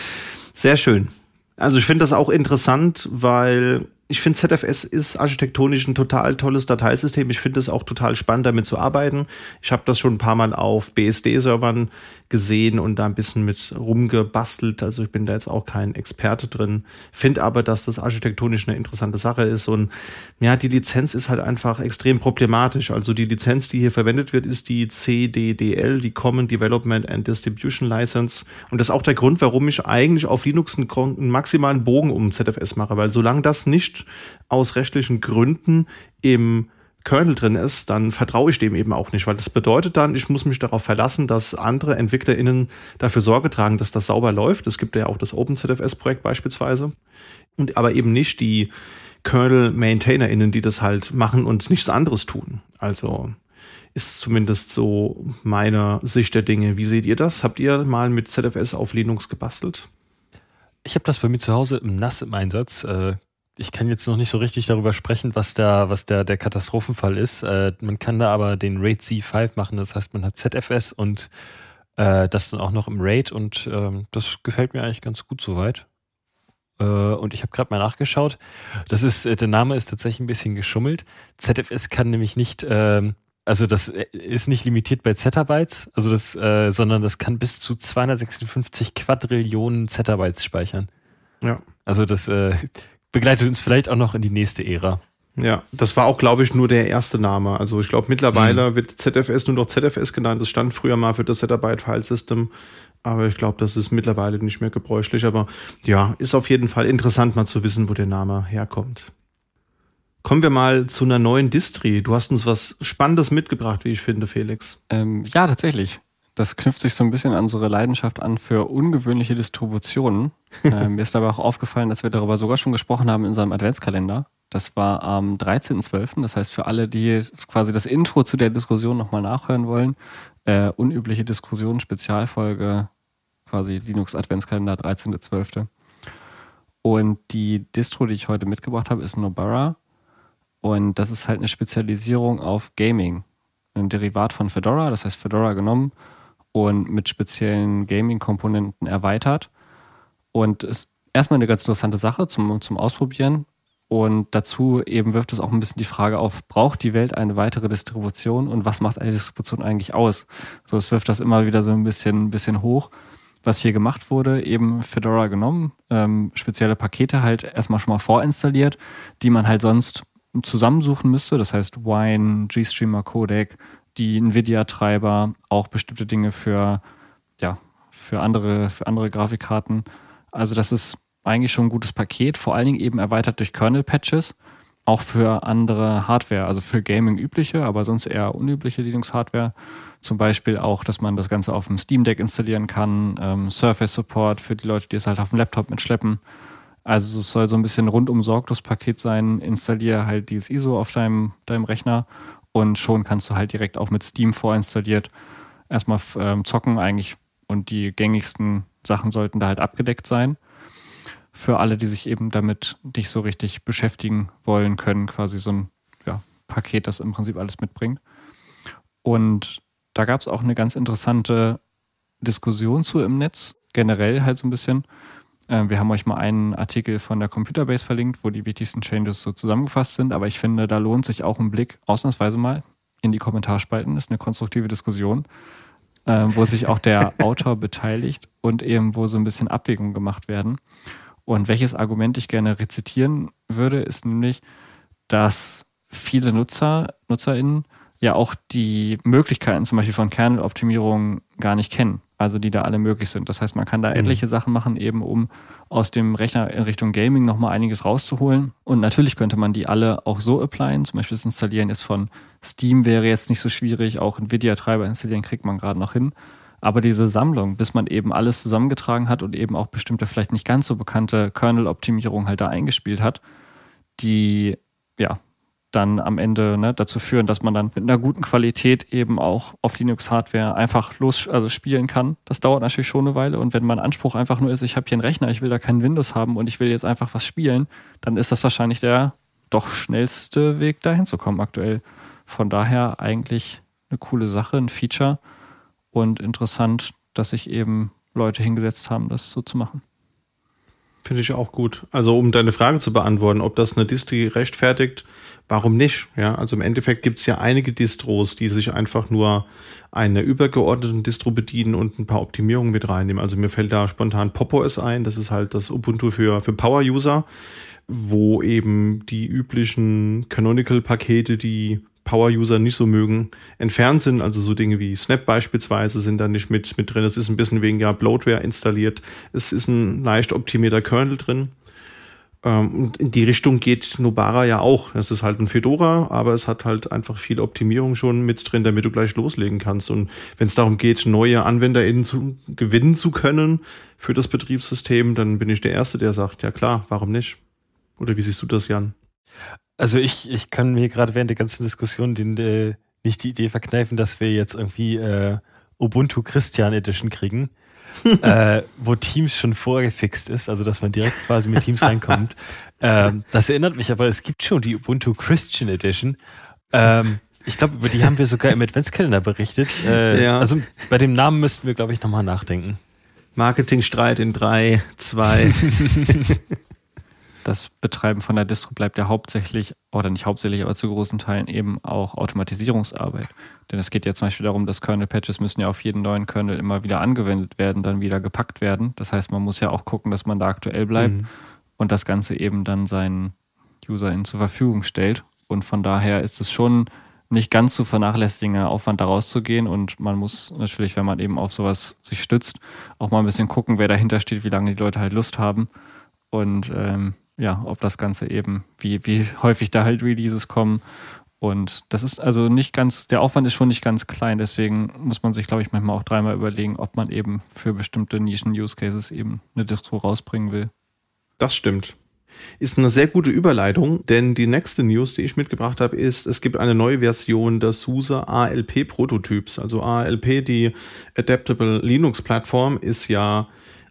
sehr schön. Also ich finde das auch interessant, weil ich finde, ZFS ist architektonisch ein total tolles Dateisystem. Ich finde es auch total spannend, damit zu arbeiten. Ich habe das schon ein paar Mal auf BSD-Servern gesehen und da ein bisschen mit rumgebastelt. Also ich bin da jetzt auch kein Experte drin. Finde aber, dass das architektonisch eine interessante Sache ist. Und ja, die Lizenz ist halt einfach extrem problematisch. Also die Lizenz, die hier verwendet wird, ist die CDDL, die Common Development and Distribution License. Und das ist auch der Grund, warum ich eigentlich auf Linux einen, maximalen Bogen um ZFS mache. Weil solange das nicht aus rechtlichen Gründen im Kernel drin ist, dann vertraue ich dem eben auch nicht, weil das bedeutet dann, ich muss mich darauf verlassen, dass andere EntwicklerInnen dafür Sorge tragen, dass das sauber läuft. Es gibt ja auch das OpenZFS-Projekt beispielsweise. Und aber eben nicht die Kernel-MaintainerInnen, die das halt machen und nichts anderes tun. Also ist zumindest so meine Sicht der Dinge. Wie seht ihr das? Habt ihr mal mit ZFS auf Linux gebastelt? Ich habe das bei mir zu Hause im NAS im Einsatz. Äh, ich kann jetzt noch nicht so richtig darüber sprechen, was da, was der, der Katastrophenfall ist. Äh, man kann da aber den RAID C5 machen, das heißt, man hat ZFS und äh, das dann auch noch im RAID und ähm, das gefällt mir eigentlich ganz gut soweit. Äh, und ich habe gerade mal nachgeschaut. Das ist, äh, der Name ist tatsächlich ein bisschen geschummelt. ZFS kann nämlich nicht, ähm, also das äh, ist nicht limitiert bei Zettabytes, also das, sondern das kann bis zu 256 Quadrillionen Zettabytes speichern. Ja. Also das äh, begleitet uns vielleicht auch noch in die nächste Ära. Ja, das war auch, glaube ich, nur der erste Name. Also ich glaube, mittlerweile mhm. wird ZFS nur noch ZFS genannt. Das stand früher mal für das Zettabyte File System. Aber ich glaube, das ist mittlerweile nicht mehr gebräuchlich. Aber ja, ist auf jeden Fall interessant, mal zu wissen, wo der Name herkommt. Kommen wir mal zu einer neuen Distri. Du hast uns was Spannendes mitgebracht, wie ich finde, Felix. Ähm, ja, tatsächlich. Das knüpft sich so ein bisschen an unsere Leidenschaft an für ungewöhnliche Distributionen. äh, mir ist aber auch aufgefallen, dass wir darüber sogar schon gesprochen haben in unserem Adventskalender. Das war am 13.12. Das heißt, für alle, die quasi das Intro zu der Diskussion nochmal nachhören wollen, äh, unübliche Diskussion, Spezialfolge, quasi Linux Adventskalender 13.12. Und die Distro, die ich heute mitgebracht habe, ist Nobara. Und das ist halt eine Spezialisierung auf Gaming. Ein Derivat von Fedora, das heißt Fedora genommen und mit speziellen Gaming-Komponenten erweitert. Und ist erstmal eine ganz interessante Sache zum, zum Ausprobieren. Und dazu eben wirft es auch ein bisschen die Frage auf, braucht die Welt eine weitere Distribution und was macht eine Distribution eigentlich aus? So, es wirft das immer wieder so ein bisschen, bisschen hoch. Was hier gemacht wurde, eben Fedora genommen, ähm, spezielle Pakete halt erstmal schon mal vorinstalliert, die man halt sonst zusammensuchen müsste. Das heißt Wine, GStreamer Codec, die Nvidia-Treiber, auch bestimmte Dinge für, ja, für andere, für andere Grafikkarten. Also das ist eigentlich schon ein gutes Paket, vor allen Dingen eben erweitert durch Kernel-Patches, auch für andere Hardware, also für Gaming übliche, aber sonst eher unübliche Linux-Hardware. Zum Beispiel auch, dass man das Ganze auf dem Steam Deck installieren kann, ähm, Surface Support für die Leute, die es halt auf dem Laptop mitschleppen. Also es soll so ein bisschen rundum sorglos Paket sein. Installiere halt dieses ISO auf deinem, deinem Rechner und schon kannst du halt direkt auch mit Steam vorinstalliert erstmal ähm, zocken eigentlich und die gängigsten Sachen sollten da halt abgedeckt sein für alle, die sich eben damit nicht so richtig beschäftigen wollen können, quasi so ein ja, Paket, das im Prinzip alles mitbringt. Und da gab es auch eine ganz interessante Diskussion zu im Netz, generell halt so ein bisschen. Äh, wir haben euch mal einen Artikel von der Computerbase verlinkt, wo die wichtigsten Changes so zusammengefasst sind, aber ich finde, da lohnt sich auch ein Blick ausnahmsweise mal in die Kommentarspalten. Das ist eine konstruktive Diskussion, äh, wo sich auch der Autor beteiligt und eben wo so ein bisschen Abwägungen gemacht werden. Und welches Argument ich gerne rezitieren würde, ist nämlich, dass viele Nutzer, NutzerInnen ja auch die Möglichkeiten zum Beispiel von Kernel-Optimierung gar nicht kennen. Also die da alle möglich sind. Das heißt, man kann da mhm. etliche Sachen machen, eben um aus dem Rechner in Richtung Gaming nochmal einiges rauszuholen. Und natürlich könnte man die alle auch so applyen. Zum Beispiel das Installieren jetzt von Steam wäre jetzt nicht so schwierig. Auch Nvidia-Treiber installieren kriegt man gerade noch hin. Aber diese Sammlung, bis man eben alles zusammengetragen hat und eben auch bestimmte vielleicht nicht ganz so bekannte Kernel-Optimierungen halt da eingespielt hat, die ja dann am Ende ne, dazu führen, dass man dann mit einer guten Qualität eben auch auf Linux-Hardware einfach los also spielen kann. Das dauert natürlich schon eine Weile und wenn mein Anspruch einfach nur ist, ich habe hier einen Rechner, ich will da keinen Windows haben und ich will jetzt einfach was spielen, dann ist das wahrscheinlich der doch schnellste Weg dahin zu kommen aktuell. Von daher eigentlich eine coole Sache, ein Feature und interessant, dass sich eben Leute hingesetzt haben, das so zu machen. Finde ich auch gut. Also um deine Frage zu beantworten, ob das eine Distri rechtfertigt, warum nicht? Ja, also im Endeffekt gibt es ja einige Distros, die sich einfach nur einer übergeordneten Distro bedienen und ein paar Optimierungen mit reinnehmen. Also mir fällt da spontan PopOS ein, das ist halt das Ubuntu für, für Power-User, wo eben die üblichen Canonical-Pakete, die Power-User nicht so mögen, entfernt sind. Also so Dinge wie Snap beispielsweise sind da nicht mit, mit drin. Es ist ein bisschen weniger Bloatware installiert. Es ist ein leicht optimierter Kernel drin. Ähm, und in die Richtung geht Nobara ja auch. Es ist halt ein Fedora, aber es hat halt einfach viel Optimierung schon mit drin, damit du gleich loslegen kannst. Und wenn es darum geht, neue AnwenderInnen zu gewinnen zu können für das Betriebssystem, dann bin ich der Erste, der sagt, ja klar, warum nicht? Oder wie siehst du das, Jan? Also ich, ich kann mir gerade während der ganzen Diskussion den, äh, nicht die Idee verkneifen, dass wir jetzt irgendwie äh, Ubuntu Christian Edition kriegen, äh, wo Teams schon vorgefixt ist, also dass man direkt quasi mit Teams reinkommt. Ähm, das erinnert mich aber, es gibt schon die Ubuntu Christian Edition. Ähm, ich glaube, über die haben wir sogar im Adventskalender berichtet. Äh, ja. Also bei dem Namen müssten wir, glaube ich, nochmal nachdenken. Marketingstreit in drei, zwei. das Betreiben von der Distro bleibt ja hauptsächlich, oder nicht hauptsächlich, aber zu großen Teilen eben auch Automatisierungsarbeit. Denn es geht ja zum Beispiel darum, dass Kernel-Patches müssen ja auf jeden neuen Kernel immer wieder angewendet werden, dann wieder gepackt werden. Das heißt, man muss ja auch gucken, dass man da aktuell bleibt mhm. und das Ganze eben dann seinen UserInnen zur Verfügung stellt. Und von daher ist es schon nicht ganz zu vernachlässigender Aufwand, da rauszugehen. Und man muss natürlich, wenn man eben auf sowas sich stützt, auch mal ein bisschen gucken, wer dahinter steht, wie lange die Leute halt Lust haben. Und ähm, ja, ob das Ganze eben, wie, wie häufig da halt Releases kommen. Und das ist also nicht ganz, der Aufwand ist schon nicht ganz klein, deswegen muss man sich, glaube ich, manchmal auch dreimal überlegen, ob man eben für bestimmte Nischen-Use-Cases eben eine Distro rausbringen will. Das stimmt. Ist eine sehr gute Überleitung, denn die nächste News, die ich mitgebracht habe, ist, es gibt eine neue Version des SUSE ALP Prototyps. Also ALP, die Adaptable Linux Plattform, ist ja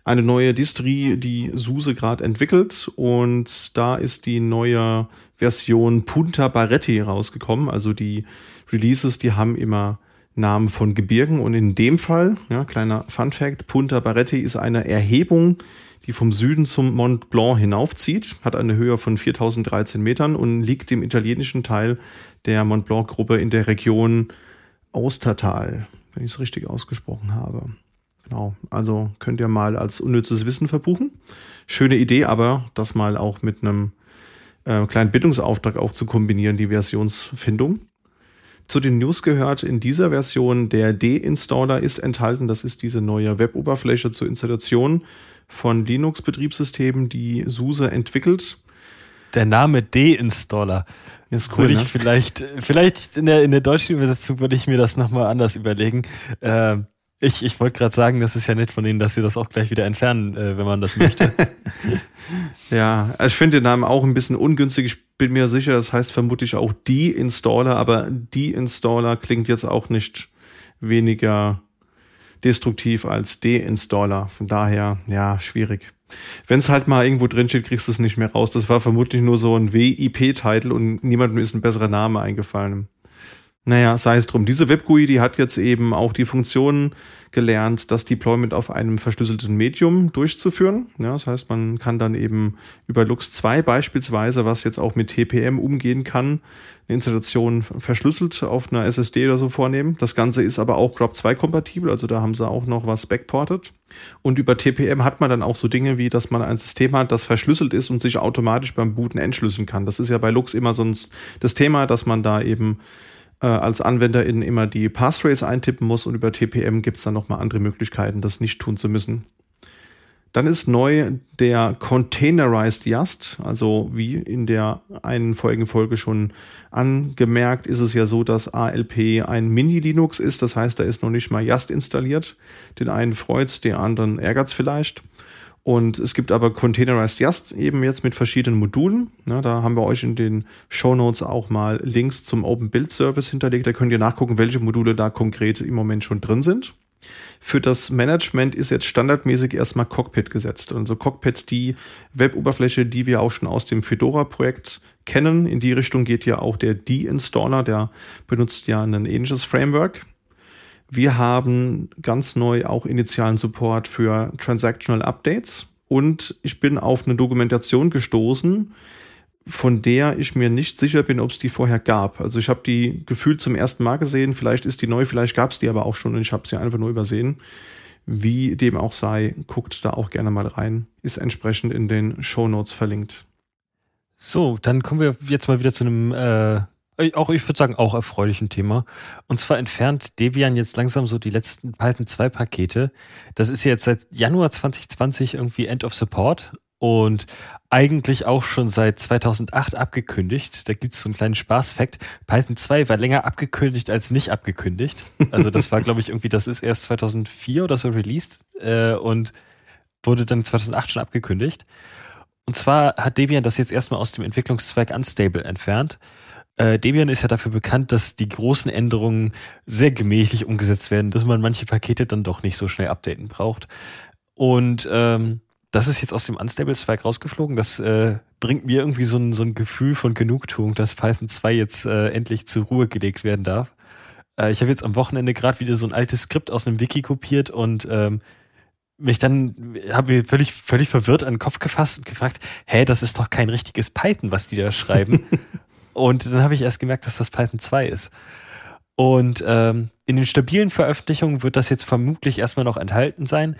eine neue Distri, die SUSE gerade entwickelt und da ist die neue Version Punta Barretti rausgekommen. Also die Releases, die haben immer Namen von Gebirgen und in dem Fall, ja, kleiner Fun Fact, Punta Barretti ist eine Erhebung, die vom Süden zum Mont Blanc hinaufzieht, hat eine Höhe von 4013 Metern und liegt im italienischen Teil der Mont Blanc Gruppe in der Region Austertal, wenn ich es richtig ausgesprochen habe. Genau, also könnt ihr mal als unnützes Wissen verbuchen. Schöne Idee, aber das mal auch mit einem äh, kleinen Bildungsauftrag auch zu kombinieren, die Versionsfindung. Zu den News gehört in dieser Version der D-Installer ist enthalten. Das ist diese neue Web-Oberfläche zur Installation von Linux-Betriebssystemen, die SUSE entwickelt. Der Name D-Installer. Ist cool, würde ich ne? vielleicht, vielleicht in der, in der deutschen Übersetzung würde ich mir das nochmal anders überlegen. Äh, ich, ich wollte gerade sagen, das ist ja nett von Ihnen, dass Sie das auch gleich wieder entfernen, äh, wenn man das möchte. ja, also ich finde den Namen auch ein bisschen ungünstig. Ich bin mir sicher, das heißt vermutlich auch die Installer, aber die Installer klingt jetzt auch nicht weniger destruktiv als Deinstaller. Von daher, ja, schwierig. Wenn es halt mal irgendwo drin steht, kriegst du es nicht mehr raus. Das war vermutlich nur so ein WIP-Titel und niemandem ist ein besserer Name eingefallen. Naja, sei es drum. Diese WebGUI, die hat jetzt eben auch die Funktion gelernt, das Deployment auf einem verschlüsselten Medium durchzuführen. Ja, das heißt, man kann dann eben über Lux 2 beispielsweise, was jetzt auch mit TPM umgehen kann, eine Installation verschlüsselt auf einer SSD oder so vornehmen. Das Ganze ist aber auch Crop 2 kompatibel, also da haben sie auch noch was backported. Und über TPM hat man dann auch so Dinge wie, dass man ein System hat, das verschlüsselt ist und sich automatisch beim Booten entschlüsseln kann. Das ist ja bei Lux immer sonst das Thema, dass man da eben äh, als Anwenderin immer die Passphrase eintippen muss und über TPM gibt es dann nochmal andere Möglichkeiten, das nicht tun zu müssen. Dann ist neu der Containerized Yast, also wie in der einen vorigen Folge schon angemerkt, ist es ja so, dass ALP ein Mini-Linux ist, das heißt, da ist noch nicht mal Yast installiert. Den einen freut's, den anderen ärgert's vielleicht. Und es gibt aber Containerized Yast eben jetzt mit verschiedenen Modulen. Ja, da haben wir euch in den Show Notes auch mal Links zum Open Build Service hinterlegt. Da könnt ihr nachgucken, welche Module da konkret im Moment schon drin sind. Für das Management ist jetzt standardmäßig erstmal Cockpit gesetzt. Also Cockpit, die Web-Oberfläche, die wir auch schon aus dem Fedora-Projekt kennen. In die Richtung geht ja auch der D-Installer, der benutzt ja ein ähnliches Framework. Wir haben ganz neu auch initialen Support für Transactional Updates und ich bin auf eine Dokumentation gestoßen, von der ich mir nicht sicher bin, ob es die vorher gab. Also ich habe die gefühlt zum ersten Mal gesehen, vielleicht ist die neu, vielleicht gab es die aber auch schon und ich habe sie einfach nur übersehen. Wie dem auch sei, guckt da auch gerne mal rein. Ist entsprechend in den Show Notes verlinkt. So, dann kommen wir jetzt mal wieder zu einem äh, auch ich würde sagen, auch erfreulichen Thema. Und zwar entfernt Debian jetzt langsam so die letzten Python 2 Pakete. Das ist jetzt seit Januar 2020 irgendwie End of Support und eigentlich auch schon seit 2008 abgekündigt. Da gibt's so einen kleinen Spaßfakt. Python 2 war länger abgekündigt als nicht abgekündigt. Also das war, glaube ich, irgendwie, das ist erst 2004 oder so released äh, und wurde dann 2008 schon abgekündigt. Und zwar hat Debian das jetzt erstmal aus dem Entwicklungszweig Unstable entfernt äh, Debian ist ja dafür bekannt, dass die großen Änderungen sehr gemächlich umgesetzt werden, dass man manche Pakete dann doch nicht so schnell updaten braucht. Und ähm, das ist jetzt aus dem Unstable-Zweig rausgeflogen. Das äh, bringt mir irgendwie so ein, so ein Gefühl von Genugtuung, dass Python 2 jetzt äh, endlich zur Ruhe gelegt werden darf. Äh, ich habe jetzt am Wochenende gerade wieder so ein altes Skript aus einem Wiki kopiert und ähm, mich dann, habe mir völlig, völlig verwirrt an den Kopf gefasst und gefragt, hä, das ist doch kein richtiges Python, was die da schreiben. und dann habe ich erst gemerkt, dass das Python 2 ist. Und ähm, in den stabilen Veröffentlichungen wird das jetzt vermutlich erstmal noch enthalten sein.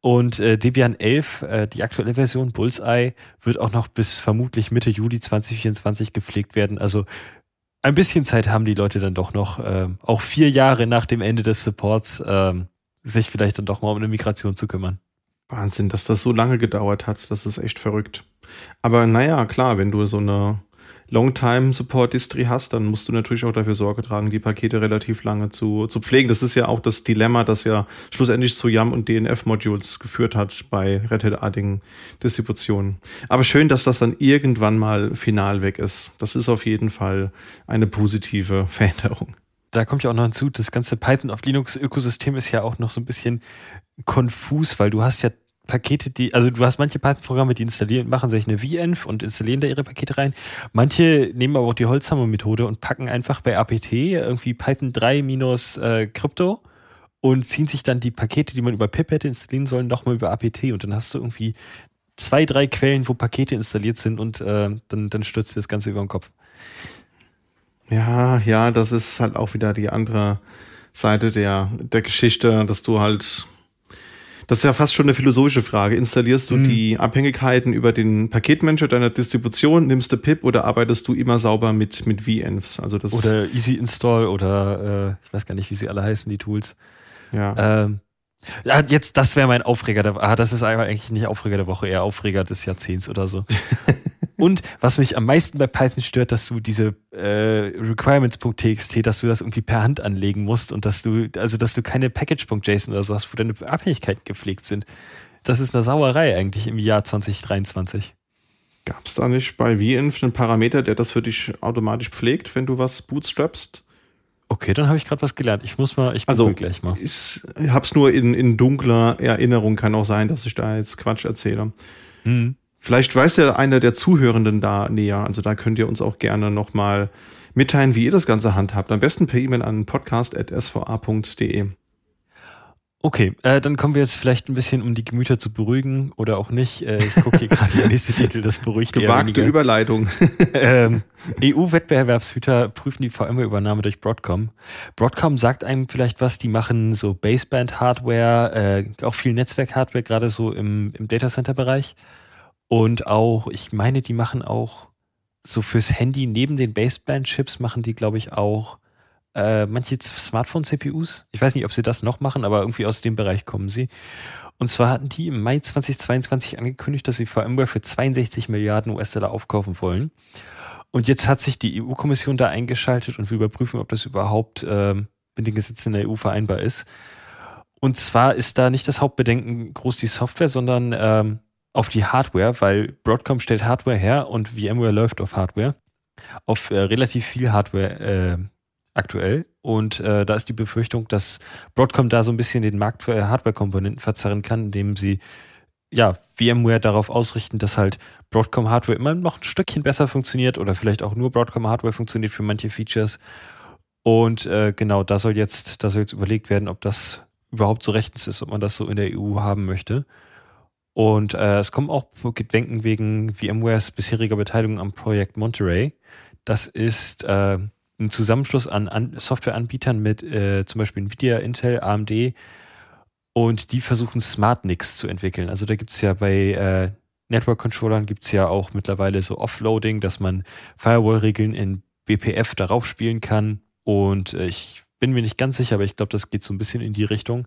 Und äh, Debian 11, äh, die aktuelle Version Bullseye, wird auch noch bis vermutlich Mitte Juli 2024 gepflegt werden. Also ein bisschen Zeit haben die Leute dann doch noch, äh, auch vier Jahre nach dem Ende des Supports, äh, sich vielleicht dann doch mal um eine Migration zu kümmern. Wahnsinn, dass das so lange gedauert hat. Das ist echt verrückt. Aber naja, klar, wenn du so eine Longtime-Support-Distri hast, dann musst du natürlich auch dafür Sorge tragen, die Pakete relativ lange zu, zu pflegen. Das ist ja auch das Dilemma, das ja schlussendlich zu YAM und DNF-Modules geführt hat bei Red Hat-artigen Distributionen. Aber schön, dass das dann irgendwann mal final weg ist. Das ist auf jeden Fall eine positive Veränderung. Da kommt ja auch noch hinzu, das ganze Python auf Linux-Ökosystem ist ja auch noch so ein bisschen konfus, weil du hast ja Pakete, die, also du hast manche Python-Programme, die installieren, machen sich eine VEnv und installieren da ihre Pakete rein. Manche nehmen aber auch die Holzhammer-Methode und packen einfach bei apt irgendwie Python 3 minus äh, Crypto und ziehen sich dann die Pakete, die man über pip hätte installieren sollen, nochmal über apt und dann hast du irgendwie zwei, drei Quellen, wo Pakete installiert sind und äh, dann, dann stürzt dir das Ganze über den Kopf. Ja, ja, das ist halt auch wieder die andere Seite der, der Geschichte, dass du halt das ist ja fast schon eine philosophische Frage. Installierst du mhm. die Abhängigkeiten über den Paketmanager deiner Distribution, nimmst du PIP oder arbeitest du immer sauber mit, mit VEnvs? Also das oder Easy Install oder äh, ich weiß gar nicht, wie sie alle heißen, die Tools. Ja. Ähm, ja, jetzt, das wäre mein Aufreger der Woche. Ah, das ist eigentlich nicht Aufreger der Woche, eher Aufreger des Jahrzehnts oder so. Und was mich am meisten bei Python stört, dass du diese äh, Requirements.txt, dass du das irgendwie per Hand anlegen musst und dass du, also dass du keine Package.json oder so hast, wo deine Abhängigkeiten gepflegt sind. Das ist eine Sauerei eigentlich im Jahr 2023. Gab es da nicht bei VInf einen Parameter, der das für dich automatisch pflegt, wenn du was bootstrapst? Okay, dann habe ich gerade was gelernt. Ich muss mal, ich also, gleich mal. Ich hab's nur in, in dunkler Erinnerung, kann auch sein, dass ich da jetzt Quatsch erzähle. Mhm. Vielleicht weiß ja einer der Zuhörenden da näher. Also da könnt ihr uns auch gerne nochmal mitteilen, wie ihr das Ganze handhabt. Am besten per E-Mail an podcast.sva.de. Okay, äh, dann kommen wir jetzt vielleicht ein bisschen, um die Gemüter zu beruhigen oder auch nicht. Äh, ich gucke hier gerade der nächste Titel, das beruhigt Gewagte Überleitung. ähm, EU-Wettbewerbshüter prüfen die VMware-Übernahme durch Broadcom. Broadcom sagt einem vielleicht was, die machen so Baseband-Hardware, äh, auch viel Netzwerk-Hardware, gerade so im, im Datacenter-Bereich. Und auch, ich meine, die machen auch so fürs Handy neben den Baseband-Chips machen die, glaube ich, auch äh, manche Smartphone-CPUs. Ich weiß nicht, ob sie das noch machen, aber irgendwie aus dem Bereich kommen sie. Und zwar hatten die im Mai 2022 angekündigt, dass sie VMware für 62 Milliarden US-Dollar aufkaufen wollen. Und jetzt hat sich die EU-Kommission da eingeschaltet und will überprüfen, ob das überhaupt äh, mit den Gesetzen der EU vereinbar ist. Und zwar ist da nicht das Hauptbedenken groß die Software, sondern ähm, auf die Hardware, weil Broadcom stellt Hardware her und VMware läuft auf Hardware, auf äh, relativ viel Hardware äh, aktuell. Und äh, da ist die Befürchtung, dass Broadcom da so ein bisschen den Markt für Hardware-Komponenten verzerren kann, indem sie ja VMware darauf ausrichten, dass halt Broadcom Hardware immer noch ein Stückchen besser funktioniert oder vielleicht auch nur Broadcom Hardware funktioniert für manche Features. Und äh, genau, da soll jetzt, da soll jetzt überlegt werden, ob das überhaupt so rechtens ist, ob man das so in der EU haben möchte. Und äh, es kommen auch Gedenken wegen VMwares bisheriger Beteiligung am Projekt Monterey. Das ist äh, ein Zusammenschluss an, an Softwareanbietern mit äh, zum Beispiel Nvidia, Intel, AMD und die versuchen SmartNICs zu entwickeln. Also da gibt's ja bei äh, Network-Controllern gibt's ja auch mittlerweile so Offloading, dass man Firewall-Regeln in BPF darauf spielen kann. Und äh, ich bin mir nicht ganz sicher, aber ich glaube, das geht so ein bisschen in die Richtung.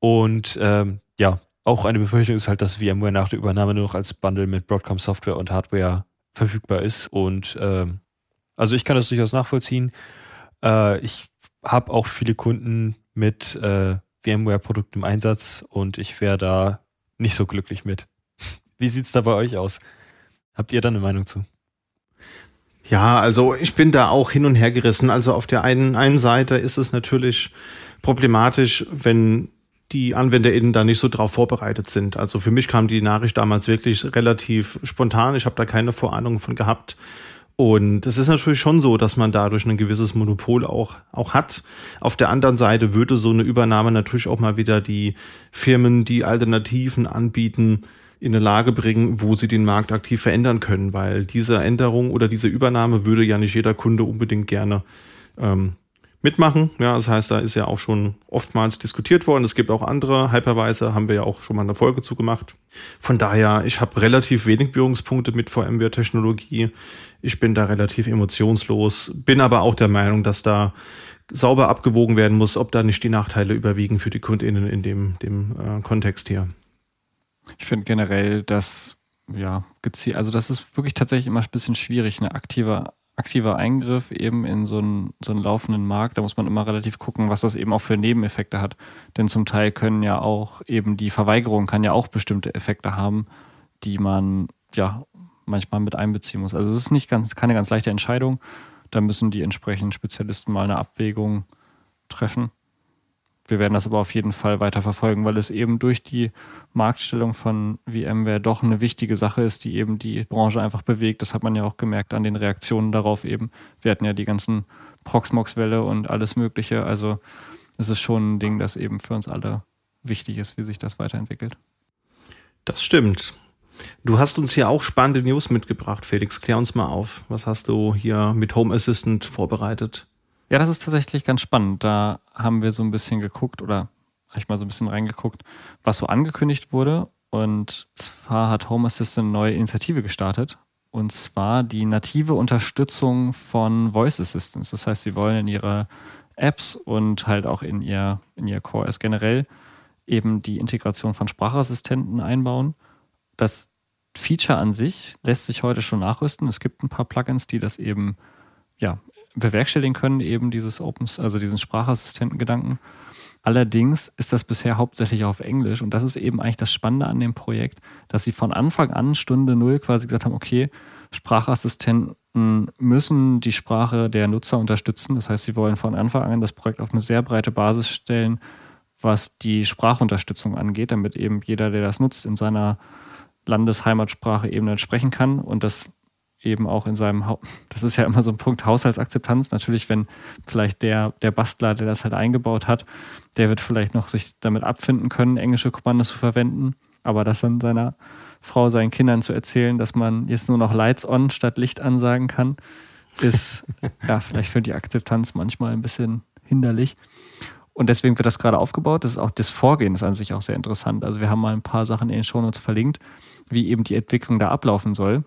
Und ähm, ja, auch eine Befürchtung ist halt, dass VMware nach der Übernahme nur noch als Bundle mit Broadcom Software und Hardware verfügbar ist. Und ähm, also ich kann das durchaus nachvollziehen. Äh, ich habe auch viele Kunden mit äh, VMware-Produkten im Einsatz und ich wäre da nicht so glücklich mit. Wie sieht's da bei euch aus? Habt ihr da eine Meinung zu? Ja, also ich bin da auch hin und her gerissen. Also auf der einen, einen Seite ist es natürlich problematisch, wenn die AnwenderInnen da nicht so drauf vorbereitet sind. Also für mich kam die Nachricht damals wirklich relativ spontan. Ich habe da keine Vorahnung von gehabt. Und es ist natürlich schon so, dass man dadurch ein gewisses Monopol auch, auch hat. Auf der anderen Seite würde so eine Übernahme natürlich auch mal wieder die Firmen, die Alternativen anbieten, in eine Lage bringen, wo sie den Markt aktiv verändern können, weil diese Änderung oder diese Übernahme würde ja nicht jeder Kunde unbedingt gerne ähm, mitmachen. Ja, das heißt, da ist ja auch schon oftmals diskutiert worden. Es gibt auch andere Hypervisor, haben wir ja auch schon mal eine Folge zu gemacht. Von daher, ich habe relativ wenig Berührungspunkte mit VMware-Technologie. Ich bin da relativ emotionslos, bin aber auch der Meinung, dass da sauber abgewogen werden muss, ob da nicht die Nachteile überwiegen für die KundInnen in dem, dem äh, Kontext hier. Ich finde generell, dass ja, gezielt, also das ist wirklich tatsächlich immer ein bisschen schwierig, eine aktive aktiver Eingriff eben in so einen, so einen laufenden Markt. Da muss man immer relativ gucken, was das eben auch für Nebeneffekte hat. Denn zum Teil können ja auch eben die Verweigerung kann ja auch bestimmte Effekte haben, die man ja manchmal mit einbeziehen muss. Also es ist nicht ganz, keine ganz leichte Entscheidung. Da müssen die entsprechenden Spezialisten mal eine Abwägung treffen. Wir werden das aber auf jeden Fall weiter verfolgen, weil es eben durch die Marktstellung von VMware doch eine wichtige Sache ist, die eben die Branche einfach bewegt. Das hat man ja auch gemerkt an den Reaktionen darauf eben. Wir hatten ja die ganzen Proxmox-Welle und alles Mögliche. Also es ist schon ein Ding, das eben für uns alle wichtig ist, wie sich das weiterentwickelt. Das stimmt. Du hast uns hier auch spannende News mitgebracht, Felix. Klär uns mal auf. Was hast du hier mit Home Assistant vorbereitet? Ja, das ist tatsächlich ganz spannend. Da haben wir so ein bisschen geguckt oder habe ich mal so ein bisschen reingeguckt, was so angekündigt wurde. Und zwar hat Home Assistant eine neue Initiative gestartet. Und zwar die native Unterstützung von Voice Assistants. Das heißt, sie wollen in ihre Apps und halt auch in ihr, in ihr Core S generell eben die Integration von Sprachassistenten einbauen. Das Feature an sich lässt sich heute schon nachrüsten. Es gibt ein paar Plugins, die das eben ja, bewerkstelligen können, eben dieses Open, also diesen Sprachassistenten-Gedanken. Allerdings ist das bisher hauptsächlich auf Englisch und das ist eben eigentlich das Spannende an dem Projekt, dass sie von Anfang an Stunde Null quasi gesagt haben, okay, Sprachassistenten müssen die Sprache der Nutzer unterstützen. Das heißt, sie wollen von Anfang an das Projekt auf eine sehr breite Basis stellen, was die Sprachunterstützung angeht, damit eben jeder, der das nutzt, in seiner Landesheimatsprache eben sprechen kann und das eben auch in seinem, ha das ist ja immer so ein Punkt Haushaltsakzeptanz. Natürlich, wenn vielleicht der, der Bastler, der das halt eingebaut hat, der wird vielleicht noch sich damit abfinden können, englische Kommandos zu verwenden. Aber das dann seiner Frau, seinen Kindern zu erzählen, dass man jetzt nur noch Lights on statt Licht an sagen kann, ist ja vielleicht für die Akzeptanz manchmal ein bisschen hinderlich. Und deswegen wird das gerade aufgebaut. Das ist auch das Vorgehen ist an sich auch sehr interessant. Also wir haben mal ein paar Sachen in den Shownotes verlinkt, wie eben die Entwicklung da ablaufen soll.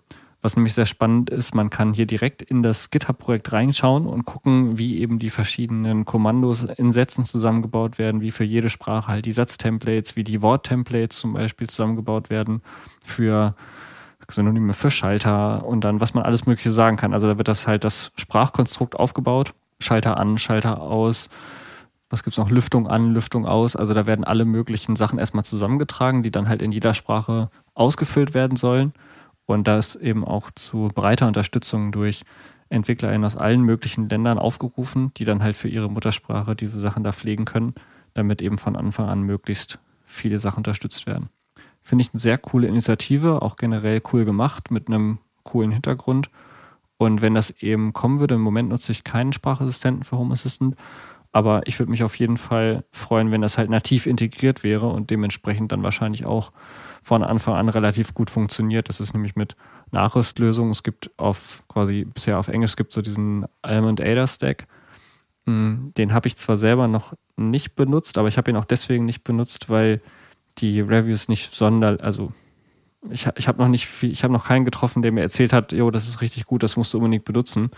Was nämlich sehr spannend ist, man kann hier direkt in das GitHub-Projekt reinschauen und gucken, wie eben die verschiedenen Kommandos in Sätzen zusammengebaut werden, wie für jede Sprache halt die Satztemplates, wie die Worttemplates zum Beispiel zusammengebaut werden für Synonyme für Schalter und dann, was man alles Mögliche sagen kann. Also da wird das halt das Sprachkonstrukt aufgebaut. Schalter an, Schalter aus. Was gibt's noch? Lüftung an, Lüftung aus. Also da werden alle möglichen Sachen erstmal zusammengetragen, die dann halt in jeder Sprache ausgefüllt werden sollen. Und da ist eben auch zu breiter Unterstützung durch EntwicklerInnen aus allen möglichen Ländern aufgerufen, die dann halt für ihre Muttersprache diese Sachen da pflegen können, damit eben von Anfang an möglichst viele Sachen unterstützt werden. Finde ich eine sehr coole Initiative, auch generell cool gemacht, mit einem coolen Hintergrund. Und wenn das eben kommen würde, im Moment nutze ich keinen Sprachassistenten für Home Assistant, aber ich würde mich auf jeden Fall freuen, wenn das halt nativ integriert wäre und dementsprechend dann wahrscheinlich auch von Anfang an relativ gut funktioniert. Das ist nämlich mit Nachrüstlösungen. Es gibt auf quasi bisher auf Englisch gibt so diesen Almond Ada Stack. Hm, den habe ich zwar selber noch nicht benutzt, aber ich habe ihn auch deswegen nicht benutzt, weil die Reviews nicht sonder, also ich, ich habe noch nicht viel, ich habe noch keinen getroffen, der mir erzählt hat, jo, das ist richtig gut, das musst du unbedingt benutzen.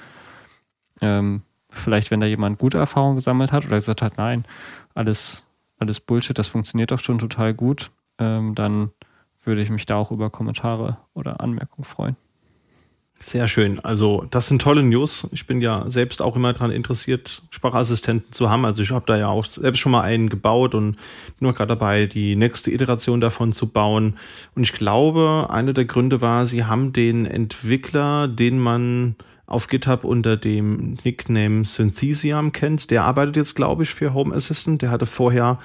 Ähm, vielleicht, wenn da jemand gute Erfahrungen gesammelt hat oder gesagt hat, nein, alles, alles Bullshit, das funktioniert doch schon total gut, ähm, dann würde ich mich da auch über Kommentare oder Anmerkungen freuen. Sehr schön. Also das sind tolle News. Ich bin ja selbst auch immer daran interessiert, Sprachassistenten zu haben. Also ich habe da ja auch selbst schon mal einen gebaut und bin noch gerade dabei, die nächste Iteration davon zu bauen. Und ich glaube, einer der Gründe war, sie haben den Entwickler, den man auf GitHub unter dem Nickname Synthesium kennt. Der arbeitet jetzt, glaube ich, für Home Assistant. Der hatte vorher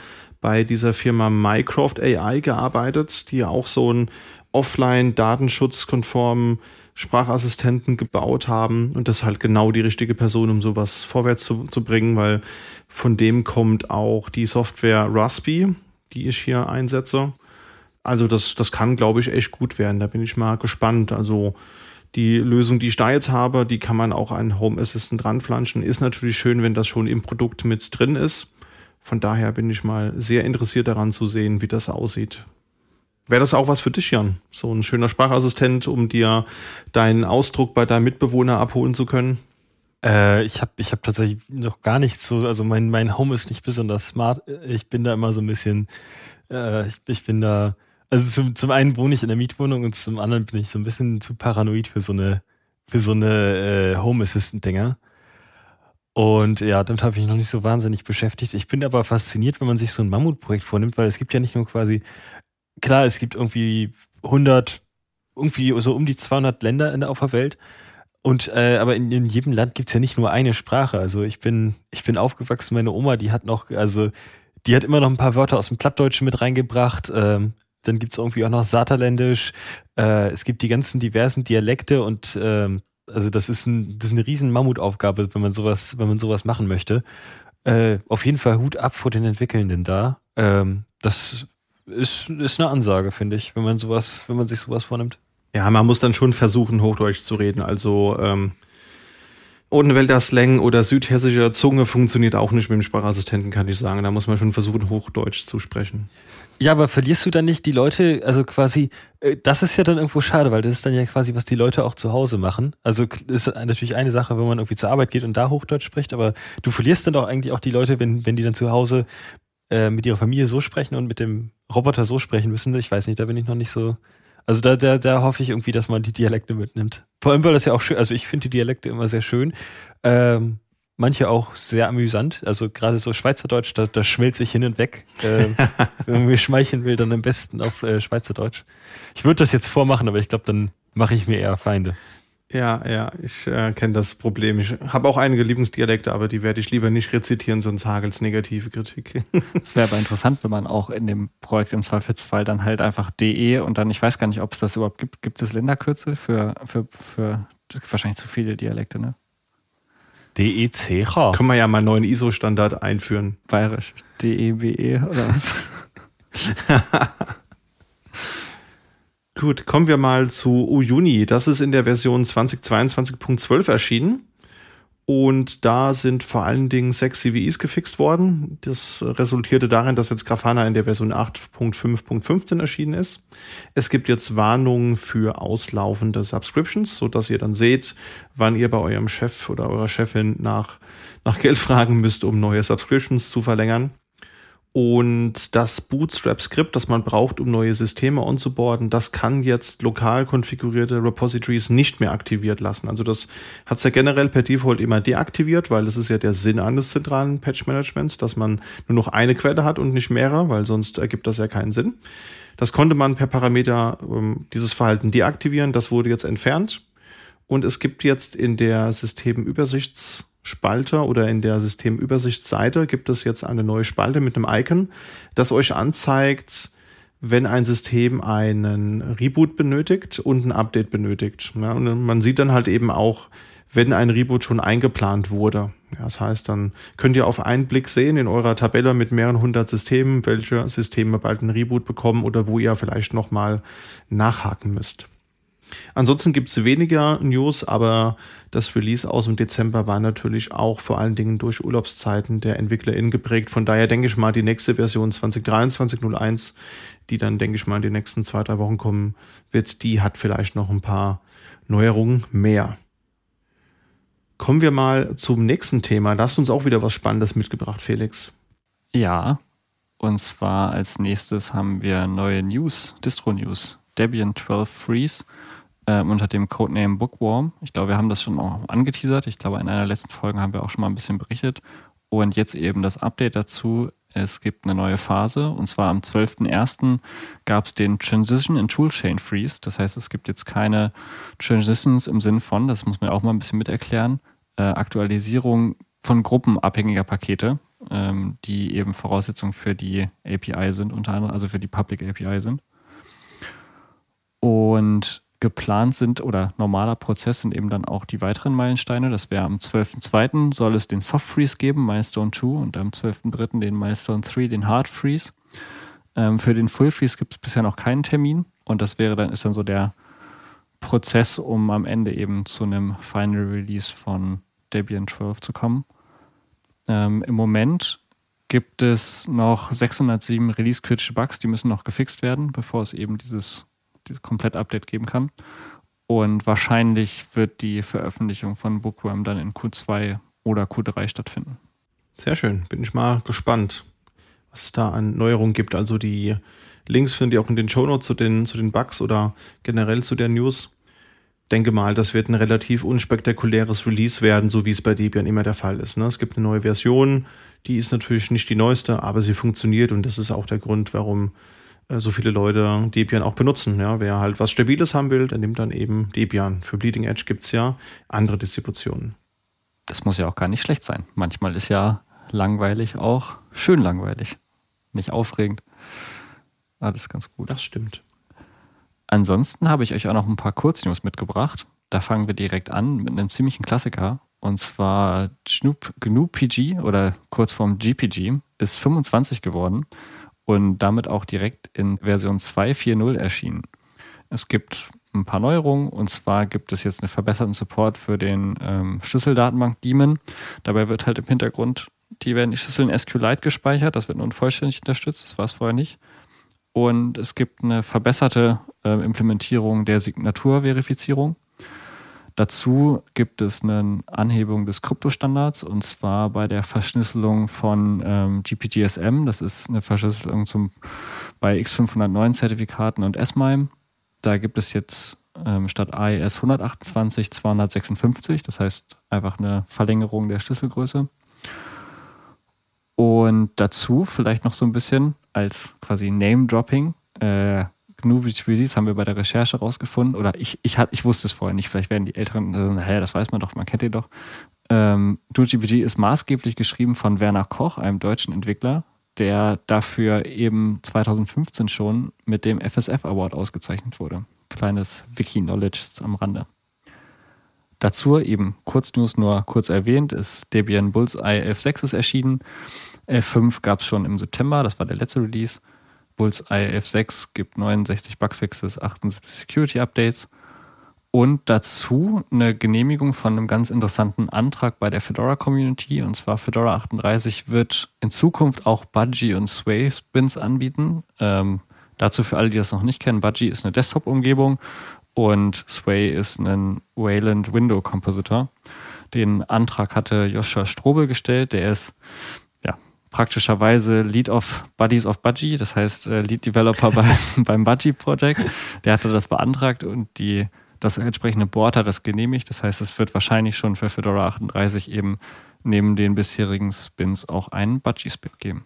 bei dieser Firma Mycroft AI gearbeitet, die auch so einen offline datenschutzkonformen Sprachassistenten gebaut haben und das ist halt genau die richtige Person, um sowas vorwärts zu, zu bringen, weil von dem kommt auch die Software Raspy, die ich hier einsetze. Also das, das kann, glaube ich, echt gut werden. Da bin ich mal gespannt. Also die Lösung, die ich da jetzt habe, die kann man auch an Home Assistant ranflanschen. Ist natürlich schön, wenn das schon im Produkt mit drin ist. Von daher bin ich mal sehr interessiert daran zu sehen, wie das aussieht. Wäre das auch was für dich, Jan? So ein schöner Sprachassistent, um dir deinen Ausdruck bei deinem Mitbewohner abholen zu können? Äh, ich habe ich hab tatsächlich noch gar nichts so, also mein, mein Home ist nicht besonders smart. Ich bin da immer so ein bisschen, äh, ich, ich bin da, also zum, zum einen wohne ich in der Mietwohnung und zum anderen bin ich so ein bisschen zu paranoid für so eine, für so eine äh, Home Assistant-Dinger. Und ja, damit habe ich mich noch nicht so wahnsinnig beschäftigt. Ich bin aber fasziniert, wenn man sich so ein Mammutprojekt vornimmt, weil es gibt ja nicht nur quasi klar, es gibt irgendwie 100, irgendwie so um die 200 Länder in, auf der Welt. Und äh, aber in, in jedem Land gibt's ja nicht nur eine Sprache. Also ich bin ich bin aufgewachsen, meine Oma, die hat noch also die hat immer noch ein paar Wörter aus dem Plattdeutschen mit reingebracht. Ähm, dann gibt's irgendwie auch noch Saterländisch. Äh, es gibt die ganzen diversen Dialekte und ähm, also das ist ein das ist eine riesen Mammutaufgabe, wenn man sowas wenn man sowas machen möchte. Äh, auf jeden Fall Hut ab vor den Entwickelnden da. Ähm, das ist, ist eine Ansage, finde ich, wenn man sowas, wenn man sich sowas vornimmt. Ja, man muss dann schon versuchen, Hochdeutsch zu reden. Also ähm, Odenwälder Slang oder südhessischer Zunge funktioniert auch nicht mit dem Sprachassistenten, kann ich sagen. Da muss man schon versuchen, Hochdeutsch zu sprechen. Ja, aber verlierst du dann nicht die Leute, also quasi, äh, das ist ja dann irgendwo schade, weil das ist dann ja quasi, was die Leute auch zu Hause machen. Also ist natürlich eine Sache, wenn man irgendwie zur Arbeit geht und da Hochdeutsch spricht, aber du verlierst dann doch eigentlich auch die Leute, wenn, wenn die dann zu Hause äh, mit ihrer Familie so sprechen und mit dem Roboter so sprechen müssen. Ich weiß nicht, da bin ich noch nicht so. Also da, da, da hoffe ich irgendwie, dass man die Dialekte mitnimmt. Vor allem, weil das ja auch schön, also ich finde die Dialekte immer sehr schön. Ähm, manche auch sehr amüsant. Also gerade so Schweizerdeutsch, da, da schmelzt sich hin und weg. Ähm, wenn man mir schmeicheln will, dann am besten auf äh, Schweizerdeutsch. Ich würde das jetzt vormachen, aber ich glaube, dann mache ich mir eher Feinde. Ja, ja, ich äh, kenne das Problem. Ich habe auch einige Lieblingsdialekte, aber die werde ich lieber nicht rezitieren, sonst hagelt's negative Kritik. Es wäre aber interessant, wenn man auch in dem Projekt im Zweifelsfall dann halt einfach DE und dann, ich weiß gar nicht, ob es das überhaupt gibt. Gibt es Länderkürzel für, für, für wahrscheinlich zu viele Dialekte, ne? DECH. Können wir ja mal einen neuen ISO-Standard einführen. Bayerisch. DEBE e oder was? Gut, kommen wir mal zu Uyuni. Das ist in der Version 2022.12 erschienen. Und da sind vor allen Dingen sechs CVEs gefixt worden. Das resultierte darin, dass jetzt Grafana in der Version 8.5.15 erschienen ist. Es gibt jetzt Warnungen für auslaufende Subscriptions, so dass ihr dann seht, wann ihr bei eurem Chef oder eurer Chefin nach, nach Geld fragen müsst, um neue Subscriptions zu verlängern. Und das Bootstrap-Skript, das man braucht, um neue Systeme onzuboarden, das kann jetzt lokal konfigurierte Repositories nicht mehr aktiviert lassen. Also das hat es ja generell per Default immer deaktiviert, weil das ist ja der Sinn eines zentralen Patch-Managements, dass man nur noch eine Quelle hat und nicht mehrere, weil sonst ergibt das ja keinen Sinn. Das konnte man per Parameter ähm, dieses Verhalten deaktivieren. Das wurde jetzt entfernt. Und es gibt jetzt in der Systemübersichts Spalter oder in der Systemübersichtsseite gibt es jetzt eine neue Spalte mit einem Icon, das euch anzeigt, wenn ein System einen Reboot benötigt und ein Update benötigt. Ja, und man sieht dann halt eben auch, wenn ein Reboot schon eingeplant wurde. Ja, das heißt, dann könnt ihr auf einen Blick sehen in eurer Tabelle mit mehreren hundert Systemen, welche Systeme bald einen Reboot bekommen oder wo ihr vielleicht nochmal nachhaken müsst. Ansonsten gibt es weniger News, aber das Release aus dem Dezember war natürlich auch vor allen Dingen durch Urlaubszeiten der EntwicklerInnen geprägt. Von daher denke ich mal, die nächste Version 2023.01, die dann, denke ich mal, in den nächsten zwei, drei Wochen kommen wird, die hat vielleicht noch ein paar Neuerungen mehr. Kommen wir mal zum nächsten Thema. Da hast du uns auch wieder was Spannendes mitgebracht, Felix. Ja, und zwar als nächstes haben wir neue News, Distro-News. Debian 12 Freeze äh, unter dem Codename Bookworm. Ich glaube, wir haben das schon auch angeteasert. Ich glaube, in einer letzten Folge haben wir auch schon mal ein bisschen berichtet. Und jetzt eben das Update dazu. Es gibt eine neue Phase und zwar am 12.01. gab es den Transition in Toolchain Freeze. Das heißt, es gibt jetzt keine Transitions im Sinn von, das muss man auch mal ein bisschen mit erklären, äh, Aktualisierung von gruppenabhängiger Pakete, ähm, die eben Voraussetzung für die API sind, unter anderem, also für die Public API sind. Und geplant sind oder normaler Prozess sind eben dann auch die weiteren Meilensteine. Das wäre am 12.02. soll es den Soft Freeze geben, Milestone 2, und am 12.03. den Milestone 3, den Hard Freeze. Ähm, für den Full Freeze gibt es bisher noch keinen Termin und das wäre dann, ist dann so der Prozess, um am Ende eben zu einem Final Release von Debian 12 zu kommen. Ähm, Im Moment gibt es noch 607 release-kritische Bugs, die müssen noch gefixt werden, bevor es eben dieses dieses Komplett-Update geben kann. Und wahrscheinlich wird die Veröffentlichung von Bookworm dann in Q2 oder Q3 stattfinden. Sehr schön. Bin ich mal gespannt, was es da an Neuerungen gibt. Also die Links findet ihr auch in den Shownotes zu den, zu den Bugs oder generell zu der News. Denke mal, das wird ein relativ unspektakuläres Release werden, so wie es bei Debian immer der Fall ist. Ne? Es gibt eine neue Version, die ist natürlich nicht die neueste, aber sie funktioniert und das ist auch der Grund, warum so viele Leute Debian auch benutzen. Ja, wer halt was Stabiles haben will, der nimmt dann eben Debian. Für Bleeding Edge gibt es ja andere Distributionen. Das muss ja auch gar nicht schlecht sein. Manchmal ist ja langweilig auch schön langweilig. Nicht aufregend. Alles ganz gut. Das stimmt. Ansonsten habe ich euch auch noch ein paar Kurznews mitgebracht. Da fangen wir direkt an mit einem ziemlichen Klassiker. Und zwar GNU PG oder kurzform GPG ist 25 geworden und damit auch direkt in Version 2.4.0 erschienen. Es gibt ein paar Neuerungen und zwar gibt es jetzt einen verbesserten Support für den ähm, Schlüsseldatenbank Daemon. Dabei wird halt im Hintergrund, die werden die Schlüssel in SQLite gespeichert, das wird nun vollständig unterstützt, das war es vorher nicht. Und es gibt eine verbesserte äh, Implementierung der Signaturverifizierung. Dazu gibt es eine Anhebung des Kryptostandards und zwar bei der Verschlüsselung von ähm, GPGSM. Das ist eine Verschlüsselung zum, bei X509-Zertifikaten und S-MIME. Da gibt es jetzt ähm, statt AES 128 256. Das heißt einfach eine Verlängerung der Schlüsselgröße. Und dazu vielleicht noch so ein bisschen als quasi Name-Dropping. Äh, GNU GPGs haben wir bei der Recherche rausgefunden, oder ich, ich, ich wusste es vorher nicht, vielleicht werden die Älteren, äh, naja, das weiß man doch, man kennt den doch. Ähm, GNU ist maßgeblich geschrieben von Werner Koch, einem deutschen Entwickler, der dafür eben 2015 schon mit dem FSF Award ausgezeichnet wurde. Kleines Wiki-Knowledge am Rande. Dazu eben Kurznews nur kurz erwähnt, ist Debian Bullseye 11.6 ist erschienen. 11.5 gab es schon im September, das war der letzte Release. Bullseye F6 gibt 69 Bugfixes, 78 Security Updates und dazu eine Genehmigung von einem ganz interessanten Antrag bei der Fedora Community. Und zwar Fedora 38 wird in Zukunft auch Budgie und Sway Spins anbieten. Ähm, dazu für alle, die das noch nicht kennen, Budgie ist eine Desktop-Umgebung und Sway ist ein Wayland Window Compositor. Den Antrag hatte Joshua Strobel gestellt. Der ist praktischerweise Lead of Buddies of Budgie, das heißt äh, Lead Developer bei, beim Budgie Project. Der hatte das beantragt und die, das entsprechende Board hat das genehmigt. Das heißt, es wird wahrscheinlich schon für Fedora 38 eben neben den bisherigen Spins auch einen Budgie-Spin geben.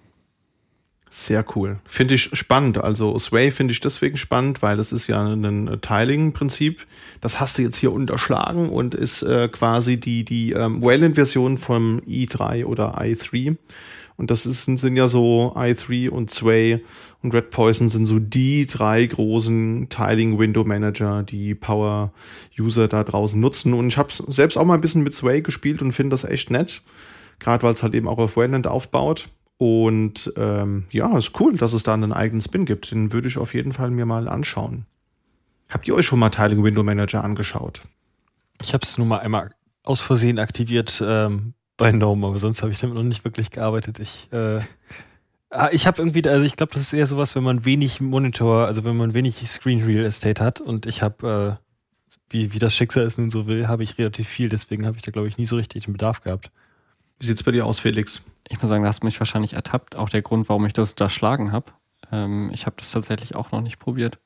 Sehr cool. Finde ich spannend. Also Sway finde ich deswegen spannend, weil es ist ja ein Tiling-Prinzip. Das hast du jetzt hier unterschlagen und ist äh, quasi die, die ähm, Wayland-Version vom i3 oder i3. Und das ist, sind ja so i3 und Sway und Red Poison sind so die drei großen Tiling Window Manager, die Power User da draußen nutzen. Und ich habe selbst auch mal ein bisschen mit Sway gespielt und finde das echt nett. Gerade weil es halt eben auch auf Wayland aufbaut. Und ähm, ja, ist cool, dass es da einen eigenen Spin gibt. Den würde ich auf jeden Fall mir mal anschauen. Habt ihr euch schon mal Tiling Window Manager angeschaut? Ich habe es nur mal einmal aus Versehen aktiviert ähm, bei Gnome, aber sonst habe ich damit noch nicht wirklich gearbeitet. Ich, äh, ah, ich habe irgendwie, also ich glaube, das ist eher sowas, wenn man wenig Monitor, also wenn man wenig Screen Real Estate hat und ich habe, äh, wie, wie das Schicksal es nun so will, habe ich relativ viel, deswegen habe ich da, glaube ich, nie so richtig den Bedarf gehabt. Wie sieht's bei dir aus, Felix? Ich muss sagen, du hast mich wahrscheinlich ertappt. Auch der Grund, warum ich das da schlagen habe. Ähm, ich habe das tatsächlich auch noch nicht probiert.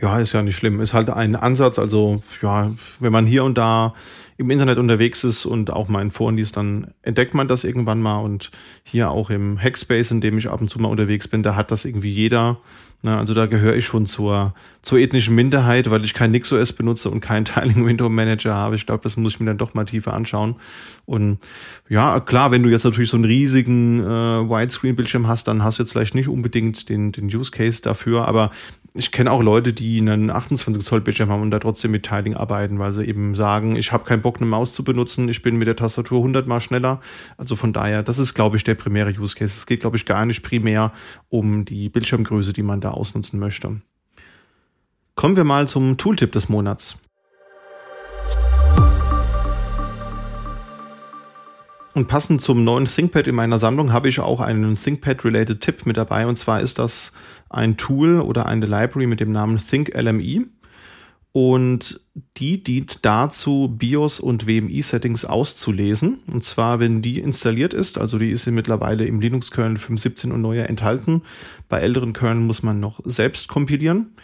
Ja, ist ja nicht schlimm. Ist halt ein Ansatz. Also, ja, wenn man hier und da im Internet unterwegs ist und auch mal in Foren liest, dann entdeckt man das irgendwann mal. Und hier auch im Hackspace, in dem ich ab und zu mal unterwegs bin, da hat das irgendwie jeder. Na, also da gehöre ich schon zur, zur ethnischen Minderheit, weil ich kein NixOS benutze und keinen Tiling Window Manager habe. Ich glaube, das muss ich mir dann doch mal tiefer anschauen. Und ja, klar, wenn du jetzt natürlich so einen riesigen äh, Widescreen-Bildschirm hast, dann hast du jetzt vielleicht nicht unbedingt den, den Use Case dafür, aber ich kenne auch Leute, die einen 28 Zoll Bildschirm haben und da trotzdem mit Tiling arbeiten, weil sie eben sagen, ich habe keinen Bock, eine Maus zu benutzen, ich bin mit der Tastatur 100 mal schneller. Also von daher, das ist, glaube ich, der primäre Use Case. Es geht, glaube ich, gar nicht primär um die Bildschirmgröße, die man da ausnutzen möchte. Kommen wir mal zum Tooltip des Monats. Und passend zum neuen ThinkPad in meiner Sammlung habe ich auch einen ThinkPad-related Tipp mit dabei. Und zwar ist das ein Tool oder eine Library mit dem Namen ThinkLME. Und die dient dazu, BIOS und WMI-Settings auszulesen. Und zwar, wenn die installiert ist, also die ist mittlerweile im Linux-Kernel 5.17 und neuer enthalten. Bei älteren Kernel muss man noch selbst kompilieren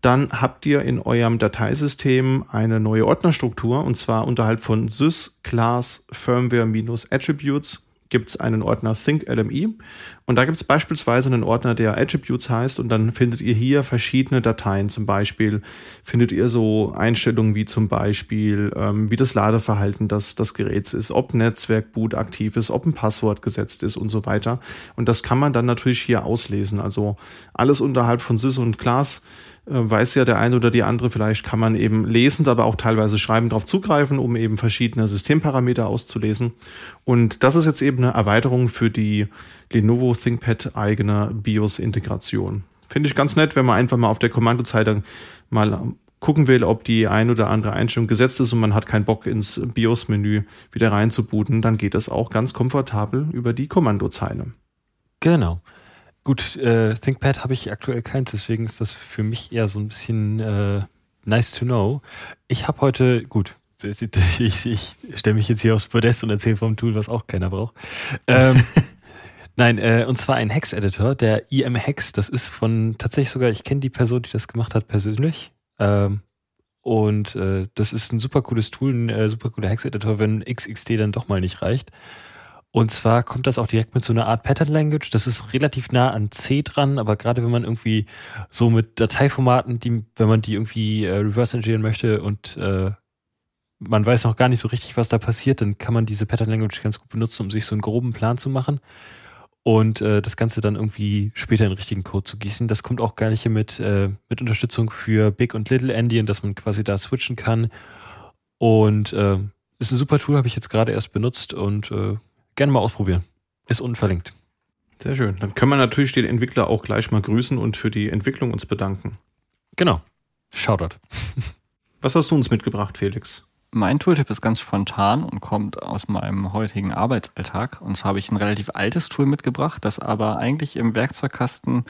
dann habt ihr in eurem Dateisystem eine neue Ordnerstruktur und zwar unterhalb von sys class firmware-attributes gibt es einen Ordner ThinkLME und da gibt es beispielsweise einen Ordner, der Attributes heißt und dann findet ihr hier verschiedene Dateien. Zum Beispiel findet ihr so Einstellungen wie zum Beispiel, ähm, wie das Ladeverhalten des, des Geräts ist, ob Netzwerkboot aktiv ist, ob ein Passwort gesetzt ist und so weiter. Und das kann man dann natürlich hier auslesen. Also alles unterhalb von Sys und Class weiß ja der eine oder die andere, vielleicht kann man eben lesend, aber auch teilweise schreibend darauf zugreifen, um eben verschiedene Systemparameter auszulesen. Und das ist jetzt eben eine Erweiterung für die Lenovo ThinkPad eigene BIOS-Integration. Finde ich ganz nett, wenn man einfach mal auf der Kommandozeile mal gucken will, ob die ein oder andere Einstellung gesetzt ist und man hat keinen Bock ins BIOS-Menü wieder reinzubooten, dann geht das auch ganz komfortabel über die Kommandozeile. Genau. Gut, äh, ThinkPad habe ich aktuell keins, deswegen ist das für mich eher so ein bisschen äh, nice to know. Ich habe heute, gut, ich, ich stelle mich jetzt hier aufs Podest und erzähle vom Tool, was auch keiner braucht. Ähm, nein, äh, und zwar ein Hex-Editor, der IM Hex. Das ist von tatsächlich sogar, ich kenne die Person, die das gemacht hat, persönlich. Ähm, und äh, das ist ein super cooles Tool, ein äh, super cooler Hex-Editor, wenn XXD dann doch mal nicht reicht. Und zwar kommt das auch direkt mit so einer Art Pattern Language. Das ist relativ nah an C dran, aber gerade wenn man irgendwie so mit Dateiformaten, die, wenn man die irgendwie äh, reverse engineeren möchte und äh, man weiß noch gar nicht so richtig, was da passiert, dann kann man diese Pattern Language ganz gut benutzen, um sich so einen groben Plan zu machen und äh, das Ganze dann irgendwie später in richtigen Code zu gießen. Das kommt auch gar nicht mit, äh, mit Unterstützung für Big und Little Endian, dass man quasi da switchen kann. Und äh, ist ein super Tool, habe ich jetzt gerade erst benutzt und äh, gerne mal ausprobieren. Ist unverlinkt. Sehr schön. Dann können wir natürlich den Entwickler auch gleich mal grüßen und für die Entwicklung uns bedanken. Genau. Shoutout. Was hast du uns mitgebracht, Felix? Mein Tooltip ist ganz spontan und kommt aus meinem heutigen Arbeitsalltag. Und zwar habe ich ein relativ altes Tool mitgebracht, das aber eigentlich im Werkzeugkasten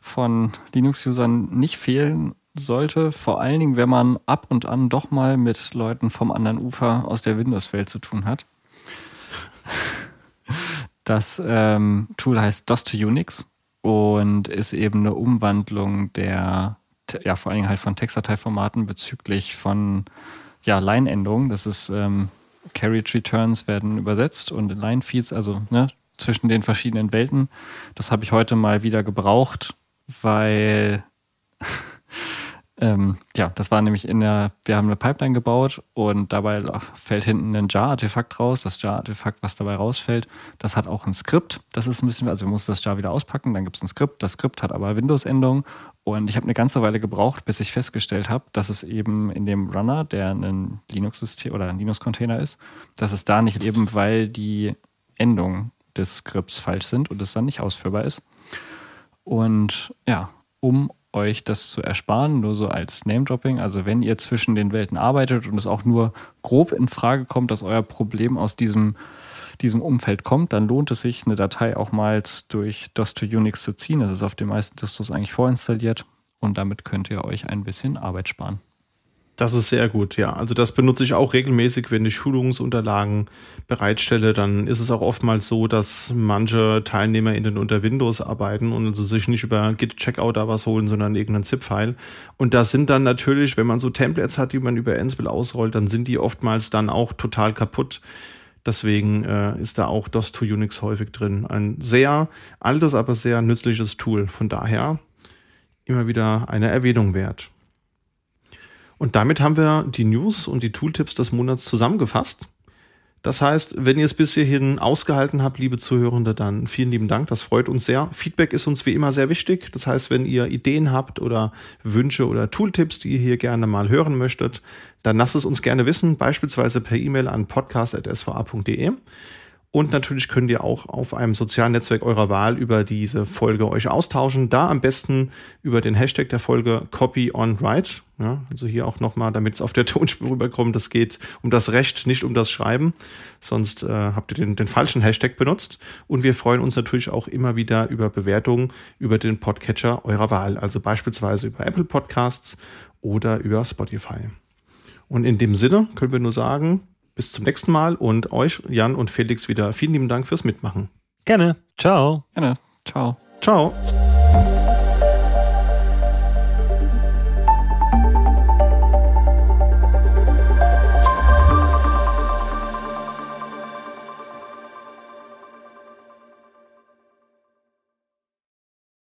von Linux-Usern nicht fehlen sollte. Vor allen Dingen, wenn man ab und an doch mal mit Leuten vom anderen Ufer aus der Windows-Welt zu tun hat. Das ähm, Tool heißt DOS to Unix und ist eben eine Umwandlung der, ja, vor allen Dingen halt von Textdateiformaten bezüglich von ja, Line-Endungen. Das ist ähm, Carriage Returns werden übersetzt und Line-Feeds, also ne, zwischen den verschiedenen Welten. Das habe ich heute mal wieder gebraucht, weil ähm, ja, das war nämlich in der, wir haben eine Pipeline gebaut und dabei fällt hinten ein Jar-Artefakt raus. Das Jar-Artefakt, was dabei rausfällt, das hat auch ein Skript. Das ist ein bisschen, also wir mussten das Jar wieder auspacken, dann gibt es ein Skript. Das Skript hat aber Windows-Endungen und ich habe eine ganze Weile gebraucht, bis ich festgestellt habe, dass es eben in dem Runner, der ein Linux-System oder ein Linux-Container ist, dass es da nicht eben, weil die Endungen des Skripts falsch sind und es dann nicht ausführbar ist. Und ja, um euch das zu ersparen, nur so als Name-Dropping. Also wenn ihr zwischen den Welten arbeitet und es auch nur grob in Frage kommt, dass euer Problem aus diesem, diesem Umfeld kommt, dann lohnt es sich, eine Datei auch mal durch DOS to Unix zu ziehen. Das ist auf den meisten Distos eigentlich vorinstalliert und damit könnt ihr euch ein bisschen Arbeit sparen. Das ist sehr gut, ja. Also das benutze ich auch regelmäßig, wenn ich Schulungsunterlagen bereitstelle. Dann ist es auch oftmals so, dass manche TeilnehmerInnen unter Windows arbeiten und also sich nicht über Git Checkout da was holen, sondern irgendeinen ZIP-File. Und das sind dann natürlich, wenn man so Templates hat, die man über Ansible ausrollt, dann sind die oftmals dann auch total kaputt. Deswegen äh, ist da auch DOS to Unix häufig drin. Ein sehr altes, aber sehr nützliches Tool. Von daher immer wieder eine Erwähnung wert. Und damit haben wir die News und die Tooltips des Monats zusammengefasst. Das heißt, wenn ihr es bis hierhin ausgehalten habt, liebe Zuhörende, dann vielen lieben Dank. Das freut uns sehr. Feedback ist uns wie immer sehr wichtig. Das heißt, wenn ihr Ideen habt oder Wünsche oder Tooltips, die ihr hier gerne mal hören möchtet, dann lasst es uns gerne wissen, beispielsweise per E-Mail an podcast.sva.de. Und natürlich könnt ihr auch auf einem sozialen Netzwerk eurer Wahl über diese Folge euch austauschen. Da am besten über den Hashtag der Folge Copy on Write. Ja, also hier auch nochmal, damit es auf der Tonspur rüberkommt, es geht um das Recht, nicht um das Schreiben. Sonst äh, habt ihr den, den falschen Hashtag benutzt. Und wir freuen uns natürlich auch immer wieder über Bewertungen über den Podcatcher eurer Wahl. Also beispielsweise über Apple Podcasts oder über Spotify. Und in dem Sinne können wir nur sagen, bis zum nächsten Mal und euch, Jan und Felix, wieder vielen lieben Dank fürs Mitmachen. Gerne. Ciao. Gerne. Ciao. Ciao.